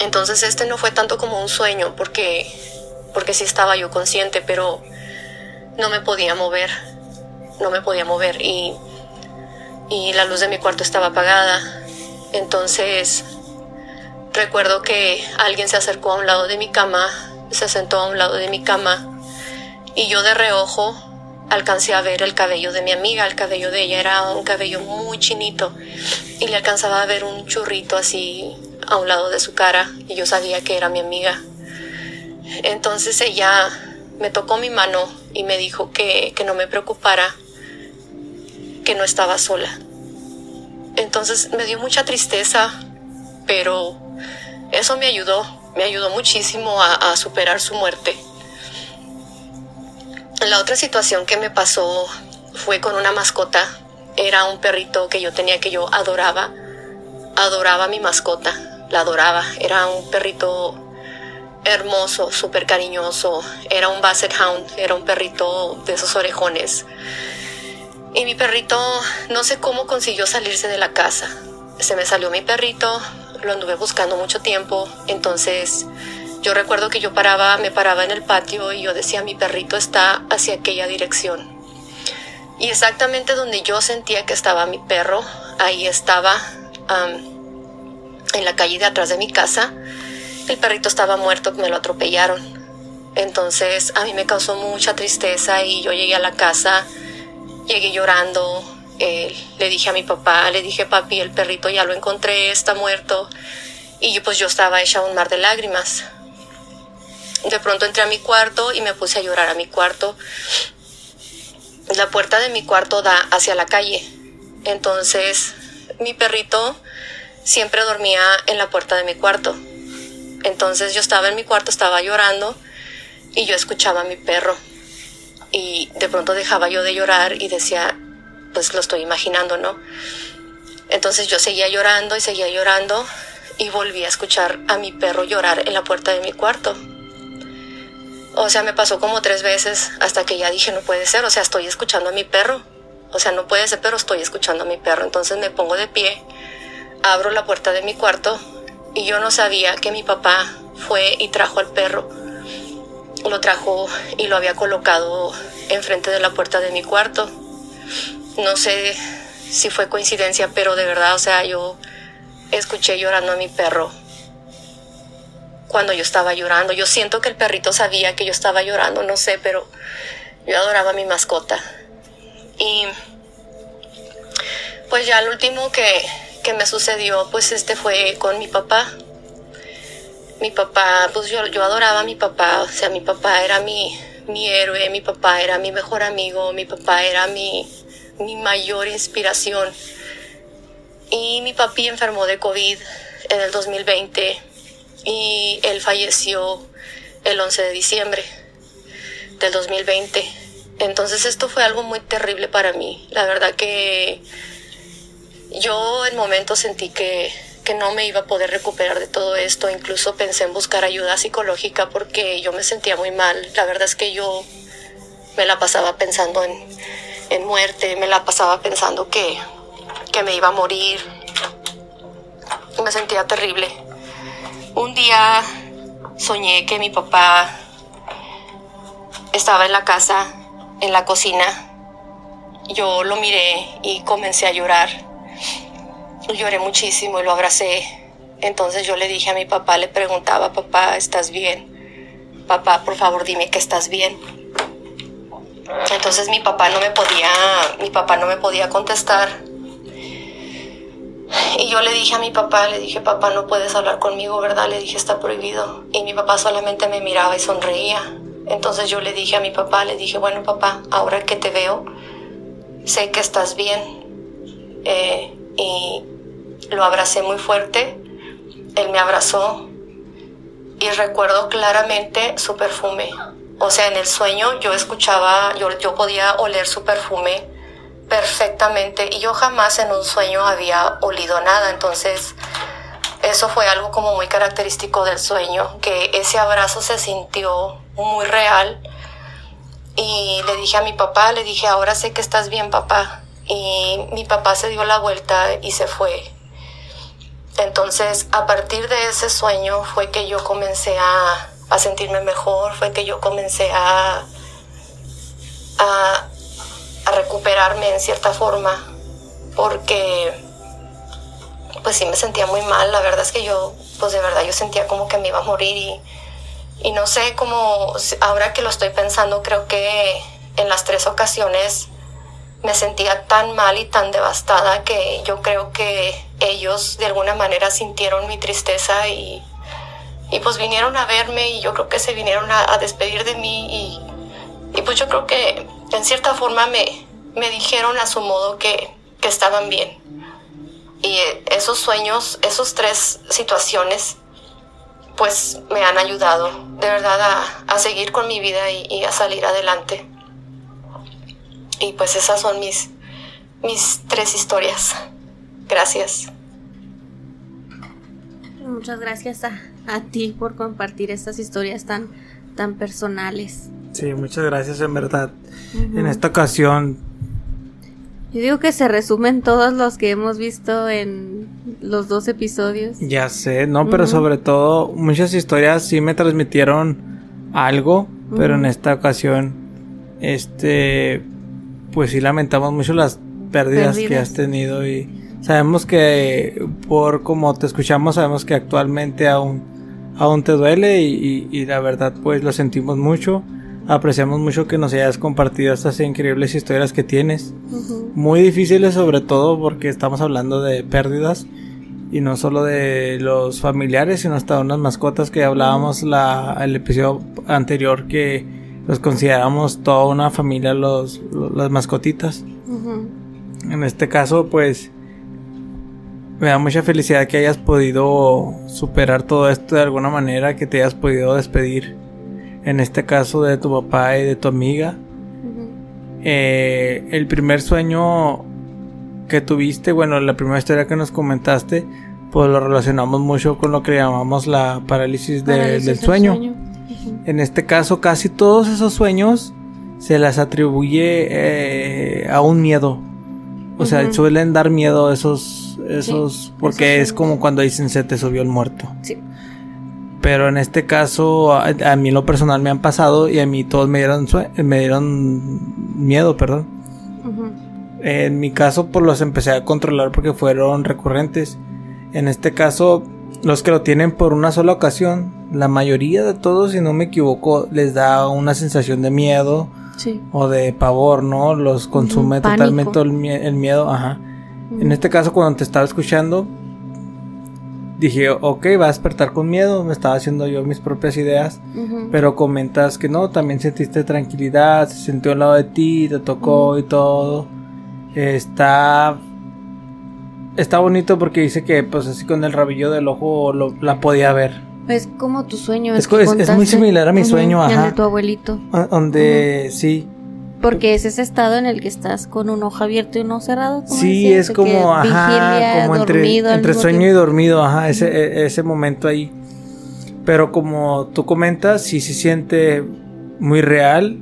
Entonces este no fue tanto como un sueño, porque, porque sí estaba yo consciente, pero no me podía mover, no me podía mover y, y la luz de mi cuarto estaba apagada. Entonces recuerdo que alguien se acercó a un lado de mi cama, se sentó a un lado de mi cama y yo de reojo alcancé a ver el cabello de mi amiga, el cabello de ella era un cabello muy chinito y le alcanzaba a ver un churrito así a un lado de su cara y yo sabía que era mi amiga. Entonces ella me tocó mi mano y me dijo que, que no me preocupara, que no estaba sola. Entonces me dio mucha tristeza, pero eso me ayudó, me ayudó muchísimo a, a superar su muerte. La otra situación que me pasó fue con una mascota. Era un perrito que yo tenía que yo adoraba. Adoraba a mi mascota, la adoraba. Era un perrito hermoso, súper cariñoso. Era un Basset Hound, era un perrito de esos orejones. Y mi perrito, no sé cómo consiguió salirse de la casa. Se me salió mi perrito, lo anduve buscando mucho tiempo. Entonces yo recuerdo que yo paraba, me paraba en el patio y yo decía, mi perrito está hacia aquella dirección. Y exactamente donde yo sentía que estaba mi perro, ahí estaba en la calle de atrás de mi casa. El perrito estaba muerto, me lo atropellaron. Entonces a mí me causó mucha tristeza y yo llegué a la casa, llegué llorando. le dije a mi papá, le dije, papi, el perrito ya lo encontré, está muerto. Y pues yo estaba hecha un mar de lágrimas de pronto entré a mi cuarto y me puse a llorar a mi cuarto. La puerta de mi cuarto da hacia la calle. Entonces mi perrito siempre dormía en la puerta de mi cuarto. Entonces yo estaba en mi cuarto, estaba llorando y yo escuchaba a mi perro. Y de pronto dejaba yo de llorar y decía, pues lo estoy imaginando, ¿no? Entonces yo seguía llorando y seguía llorando y volví a escuchar a mi perro llorar en la puerta de mi cuarto. O sea, me pasó como tres veces hasta que ya dije, no puede ser, o sea, estoy escuchando a mi perro. O sea, no puede ser, pero estoy escuchando a mi perro. Entonces me pongo de pie, abro la puerta de mi cuarto y yo no sabía que mi papá fue y trajo al perro. Lo trajo y lo había colocado enfrente de la puerta de mi cuarto. No sé si fue coincidencia, pero de verdad, o sea, yo escuché llorando a mi perro cuando yo estaba llorando. Yo siento que el perrito sabía que yo estaba llorando, no sé, pero yo adoraba a mi mascota. Y pues ya lo último que, me sucedió, pues este fue con mi papá. Mi papá, pues yo, yo adoraba a mi papá, o sea, mi papá era mi, mi héroe, mi papá era mi mejor amigo, mi papá era mi, mi mayor inspiración. Y mi papi enfermó de COVID en el 2020 y él falleció el 11 de diciembre del 2020. Entonces esto fue algo muy terrible para mí. La verdad que yo en momentos sentí que, que no me iba a poder recuperar de todo esto. Incluso pensé en buscar ayuda psicológica porque yo me sentía muy mal. La verdad es que yo me la pasaba pensando en, en muerte, me la pasaba pensando que, que me iba a morir. Me sentía terrible. Un día soñé que mi papá estaba en la casa, en la cocina. Yo lo miré y comencé a llorar. Lloré muchísimo y lo abracé. Entonces yo le dije a mi papá, le preguntaba, papá, ¿estás bien? Papá, por favor, dime que estás bien. Entonces mi papá no me podía, mi papá no me podía contestar. Y yo le dije a mi papá, le dije, papá, no puedes hablar conmigo, ¿verdad? Le dije, está prohibido. Y mi papá solamente me miraba y sonreía. Entonces yo le dije a mi papá, le dije, bueno, papá, ahora que te veo, sé que estás bien. Eh, y lo abracé muy fuerte. Él me abrazó y recuerdo claramente su perfume. O sea, en el sueño yo escuchaba, yo, yo podía oler su perfume perfectamente y yo jamás en un sueño había olido nada, entonces eso fue algo como muy característico del sueño, que ese abrazo se sintió muy real y le dije a mi papá, le dije, ahora sé que estás bien papá y mi papá se dio la vuelta y se fue. Entonces, a partir de ese sueño fue que yo comencé a, a sentirme mejor, fue que yo comencé a, a, recuperarme en cierta forma, porque pues sí me sentía muy mal, la verdad es que yo, pues de verdad yo sentía como que me iba a morir y, y no sé cómo, ahora que lo estoy pensando, creo que en las tres ocasiones me sentía tan mal y tan devastada que yo creo que ellos de alguna manera sintieron mi tristeza y, y pues vinieron a verme y yo creo que se vinieron a, despedir de mí y, y, pues yo creo que en cierta forma me, me dijeron a su modo que, que estaban bien. Y esos sueños, esas tres situaciones, pues me han ayudado de verdad a, a seguir con mi vida y, a salir adelante. Y pues esas son mis, mis tres historias. Gracias. Muchas gracias a, a ti por compartir estas historias tan, tan personales. Sí, muchas gracias en verdad. Uh -huh. En esta ocasión yo digo que se resumen todos los que hemos visto en los dos episodios. Ya sé, no, pero uh -huh. sobre todo muchas historias sí me transmitieron algo, uh -huh. pero en esta ocasión, este, pues sí lamentamos mucho las pérdidas, pérdidas, que has tenido y sabemos que por como te escuchamos sabemos que actualmente aún aún te duele y, y, y la verdad pues lo sentimos mucho apreciamos mucho que nos hayas compartido estas increíbles historias que tienes. Uh -huh. Muy difíciles sobre todo porque estamos hablando de pérdidas y no solo de los familiares, sino hasta unas mascotas que hablábamos la, el episodio anterior que los consideramos toda una familia los, los las mascotitas. Uh -huh. En este caso pues me da mucha felicidad que hayas podido superar todo esto de alguna manera, que te hayas podido despedir en este caso de tu papá y de tu amiga. Uh -huh. eh, el primer sueño que tuviste, bueno, la primera historia que nos comentaste, pues lo relacionamos mucho con lo que llamamos la parálisis, de, parálisis del sueño. sueño. En este caso, casi todos esos sueños se las atribuye eh, a un miedo. O sea, uh -huh. suelen dar miedo esos, esos, sí, porque esos es como cuando dicen se te subió el muerto. Sí. Pero en este caso, a, a, mí en lo personal me han pasado y a mí todos me dieron, me dieron miedo, perdón. Uh -huh. En mi caso, pues los empecé a controlar porque fueron recurrentes. En este caso, los que lo tienen por una sola ocasión, la mayoría de todos, si no me equivoco, les da una sensación de miedo sí. o de pavor, ¿no? Los consume uh -huh. totalmente el, el, miedo, ajá. Uh -huh. En este caso, cuando te estaba escuchando, dije, ok, va a despertar con miedo, me estaba haciendo yo mis propias ideas, uh -huh. pero comentas que no, también sentiste tranquilidad, se sintió al lado de ti, te tocó y todo. Está está bonito porque dice que pues así con el rabillo del ojo lo, la podía ver. Es como tu sueño. Es, es, es muy similar a mi uh -huh. sueño, ajá. De tu abuelito. Donde sí. Porque es ese estado en el que estás con un ojo abierto y uno cerrado. Sí, es como, ajá, como entre, entre sueño tiempo. y dormido, ajá, ese, uh -huh. ese momento ahí. Pero como tú comentas, sí se siente muy real.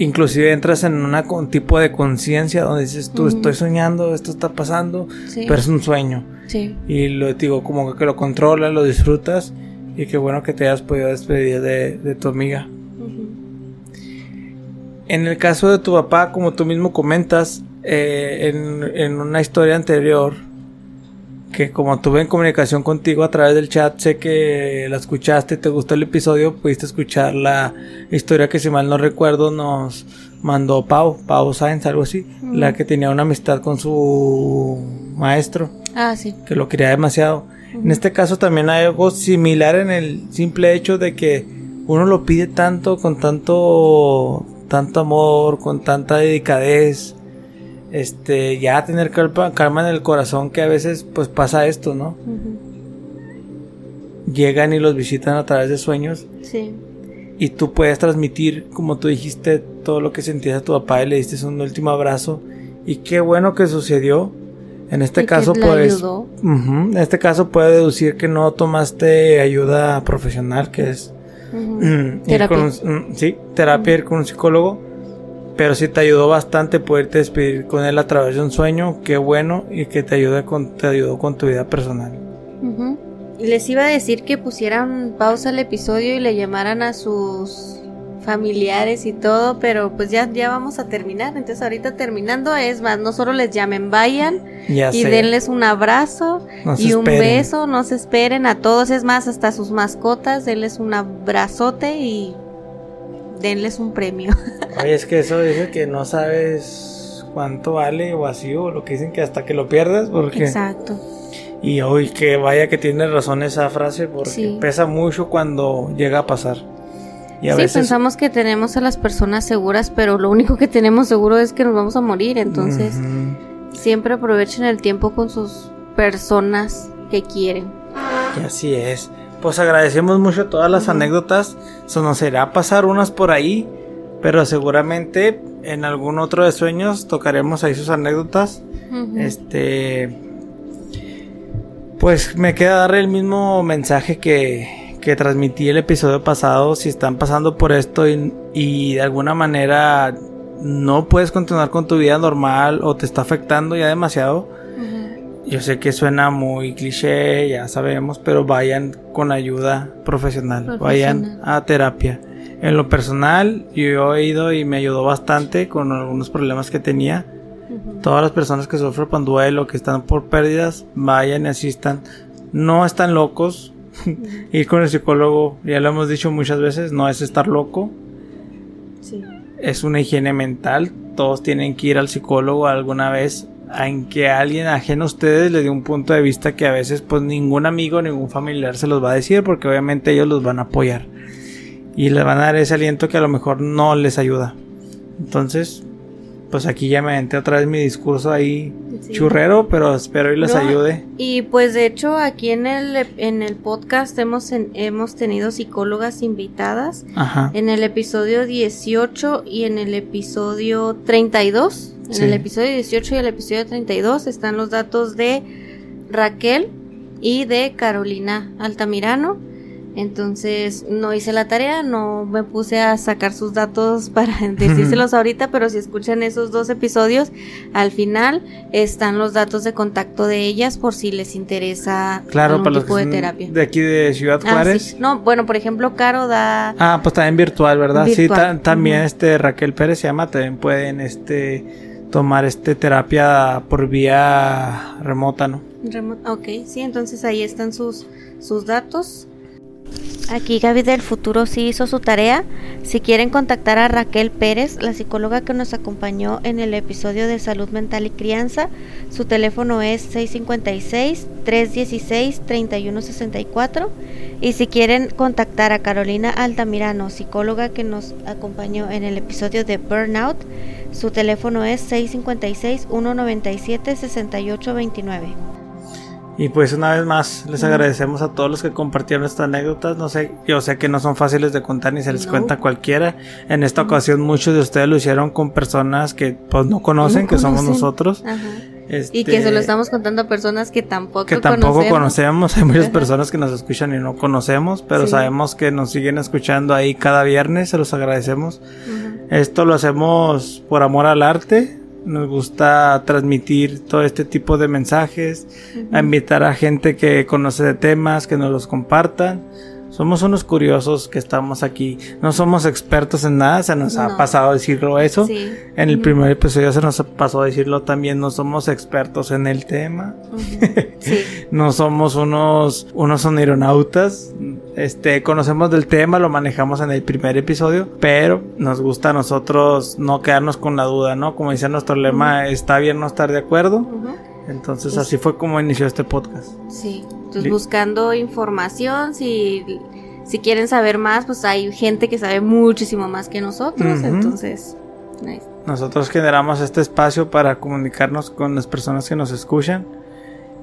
Inclusive entras en un tipo de conciencia donde dices tú, uh -huh. estoy soñando, esto está pasando, sí. pero es un sueño. Sí. Y lo digo, como que lo controlas, lo disfrutas y qué bueno que te hayas podido despedir de, de tu amiga. En el caso de tu papá, como tú mismo comentas, eh, en, en, una historia anterior, que como tuve en comunicación contigo a través del chat, sé que la escuchaste, te gustó el episodio, pudiste escuchar la historia que si mal no recuerdo nos mandó Pau, Pau Sáenz, algo así, mm. la que tenía una amistad con su maestro. Ah, sí. Que lo quería demasiado. Mm. En este caso también hay algo similar en el simple hecho de que uno lo pide tanto, con tanto tanto amor, con tanta dedicadez, este, ya tener calma, calma, en el corazón que a veces pues pasa esto, ¿no? Uh -huh. Llegan y los visitan a través de sueños. Sí. Y tú puedes transmitir, como tú dijiste, todo lo que sentías a tu papá y le diste un último abrazo. Y qué bueno que sucedió. En este caso, pues. en este caso, puede deducir que no tomaste ayuda profesional, que es. terapia. Mm, sí, terapia, ir con un psicólogo. Pero sí te ayudó bastante poderte despedir con él a través de un sueño. Qué bueno y que te, ayude con, te ayudó con tu vida personal. Les iba a decir que pusieran pausa al episodio y le llamaran a sus familiares y todo, pero pues ya, ya vamos a terminar. Entonces ahorita terminando es más, no solo les llamen, vayan y denles un abrazo y un beso, no se esperen a todos, es más, hasta sus mascotas, denles un abrazote y denles un premio. [laughs] Oye, es que eso dice que no sabes cuánto vale o así, o lo que dicen que hasta que lo pierdas, porque... Exacto. Y hoy que vaya que tiene razón esa frase, porque pesa mucho cuando llega a pasar sí, pensamos que tenemos a las personas seguras, pero lo único que tenemos seguro es que nos vamos a morir. Entonces, siempre aprovechen el tiempo con sus personas que quieren. Y así es. Pues agradecemos mucho todas las anécdotas. Se nos irá pasar unas por ahí, pero seguramente en algún otro de sueños tocaremos ahí sus anécdotas. Este. Pues me queda darle el mismo mensaje que, que transmití el episodio pasado, si están pasando por esto y, de alguna manera no puedes continuar con tu vida normal o te está afectando ya demasiado, yo sé que suena muy cliché, ya sabemos, pero vayan con ayuda profesional, vayan a terapia. En lo personal, yo he ido y me ayudó bastante con algunos problemas que tenía. Todas las personas que sufren por duelo, que están por pérdidas, vayan y asistan. No están locos, [laughs] ir con el psicólogo, ya lo hemos dicho muchas veces, no es estar loco. Es una higiene mental. Todos tienen que ir al psicólogo alguna vez en que alguien ajeno a ustedes le dé un punto de vista que a veces pues ningún amigo, ningún familiar se los va a decir porque obviamente ellos los van a apoyar y les van a dar ese aliento que a lo mejor no les ayuda. Entonces, pues aquí ya me entré otra vez mi discurso ahí churrero, pero espero y les ayude. Y pues de hecho aquí en el, en el podcast hemos, hemos tenido psicólogas invitadas. Ajá. En el episodio 18 y en el episodio 32. En el episodio 18 y el episodio 32 están los datos de Raquel y de Carolina Altamirano. Entonces no hice la tarea, no me puse a sacar sus datos [laughs] para decírselos [laughs] ahorita, pero si escuchan esos dos episodios, al final están los datos de contacto de ellas por si les interesa claro, algún tipo de terapia. De aquí de Ciudad ah, Juárez. No, bueno, por ejemplo, Caro da. Ah, pues también virtual, ¿verdad? Sí, también este Raquel Pérez se llama, también pueden este tomar este terapia por vía remota, ¿no? ok, sí, entonces ahí están sus sus datos Aquí Gaby del futuro sí hizo su tarea. Si quieren contactar a Raquel Pérez, la psicóloga que nos acompañó en el episodio de salud mental y crianza, su teléfono es 656-316-3164. Y si quieren contactar a Carolina Altamirano, psicóloga que nos acompañó en el episodio de Burnout, su teléfono es 656-197-6829. Y pues una vez más les agradecemos a todos los que compartieron estas anécdotas. No sé, yo sé que no son fáciles de contar ni se les cuenta cualquiera. En esta ocasión muchos de ustedes lo hicieron con personas que pues no conocen, que somos nosotros. y que se lo estamos contando a personas que tampoco que tampoco conocemos. [laughs] Hay muchas personas que nos escuchan y no conocemos, pero sabemos que nos siguen escuchando ahí cada viernes. Se los agradecemos. Esto lo hacemos por amor al arte nos gusta transmitir todo este tipo de mensajes, a invitar a gente que conoce de temas, que nos los compartan. Somos unos curiosos que estamos aquí. No somos expertos en nada, se nos ha pasado decirlo eso. En el primer episodio se nos pasó a decirlo también. No somos expertos en el tema. [laughs] no somos unos, unos onironautas. Este, conocemos del tema, lo manejamos en el primer episodio, pero nos gusta a nosotros no quedarnos con la duda, ¿no? Como dice nuestro lema, está bien no estar de acuerdo. Entonces así fue como inició este podcast. Sí. Entonces, buscando información, si, si quieren saber más, pues hay gente que sabe muchísimo más que nosotros. Entonces, nosotros generamos este espacio para comunicarnos con las personas que nos escuchan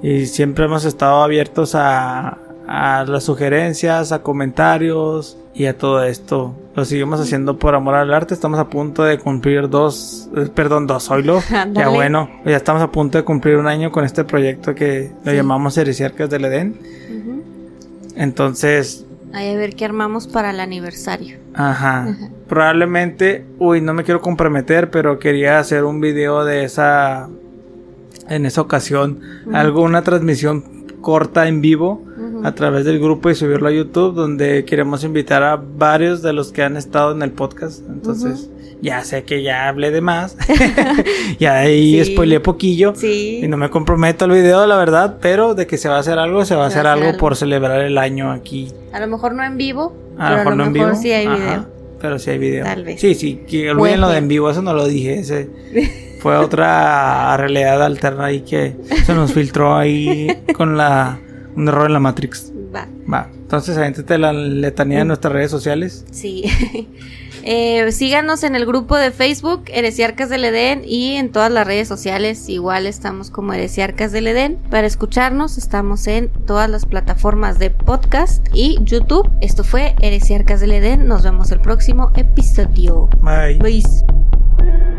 y siempre hemos estado abiertos a, a las sugerencias, a comentarios y a todo esto. Lo seguimos haciendo por amor al arte. Estamos a punto de cumplir dos, eh, perdón, dos, oílo. [laughs] ya bueno, ya estamos a punto de cumplir un año con este proyecto que lo llamamos Heresiarcas del Edén. Entonces... Hay a ver qué armamos para el aniversario. Ajá. Probablemente, uy, no me quiero comprometer, pero quería hacer un video de esa, en esa ocasión, alguna transmisión corta en vivo a través del grupo y subirlo a YouTube, donde queremos invitar a varios de los que han estado en el podcast. Entonces, ya sé que ya hablé de más. [laughs] [laughs] ya ahí spoileé poquillo. Y no me comprometo al video, la verdad, pero de que se va a hacer algo, se va a hacer algo por celebrar el año aquí. A lo mejor no en vivo, a lo mejor, no en vivo. sí hay video. pero sí hay video. Tal vez. Sí, sí, que olviden lo de en vivo, eso no lo dije. Ese [laughs] fue otra realidad alterna ahí que se nos filtró ahí con la un error en la Matrix. Va. Va. Entonces, avéntate la letanía en nuestras redes sociales. Sí. [laughs] Eh, síganos en el grupo de Facebook, Heresiarcas del Edén, y en todas las redes sociales, igual estamos como Heresiarcas del Edén. Para escucharnos, estamos en todas las plataformas de podcast y YouTube. Esto fue Heresiarcas del Edén. Nos vemos el próximo episodio. Bye. Bye.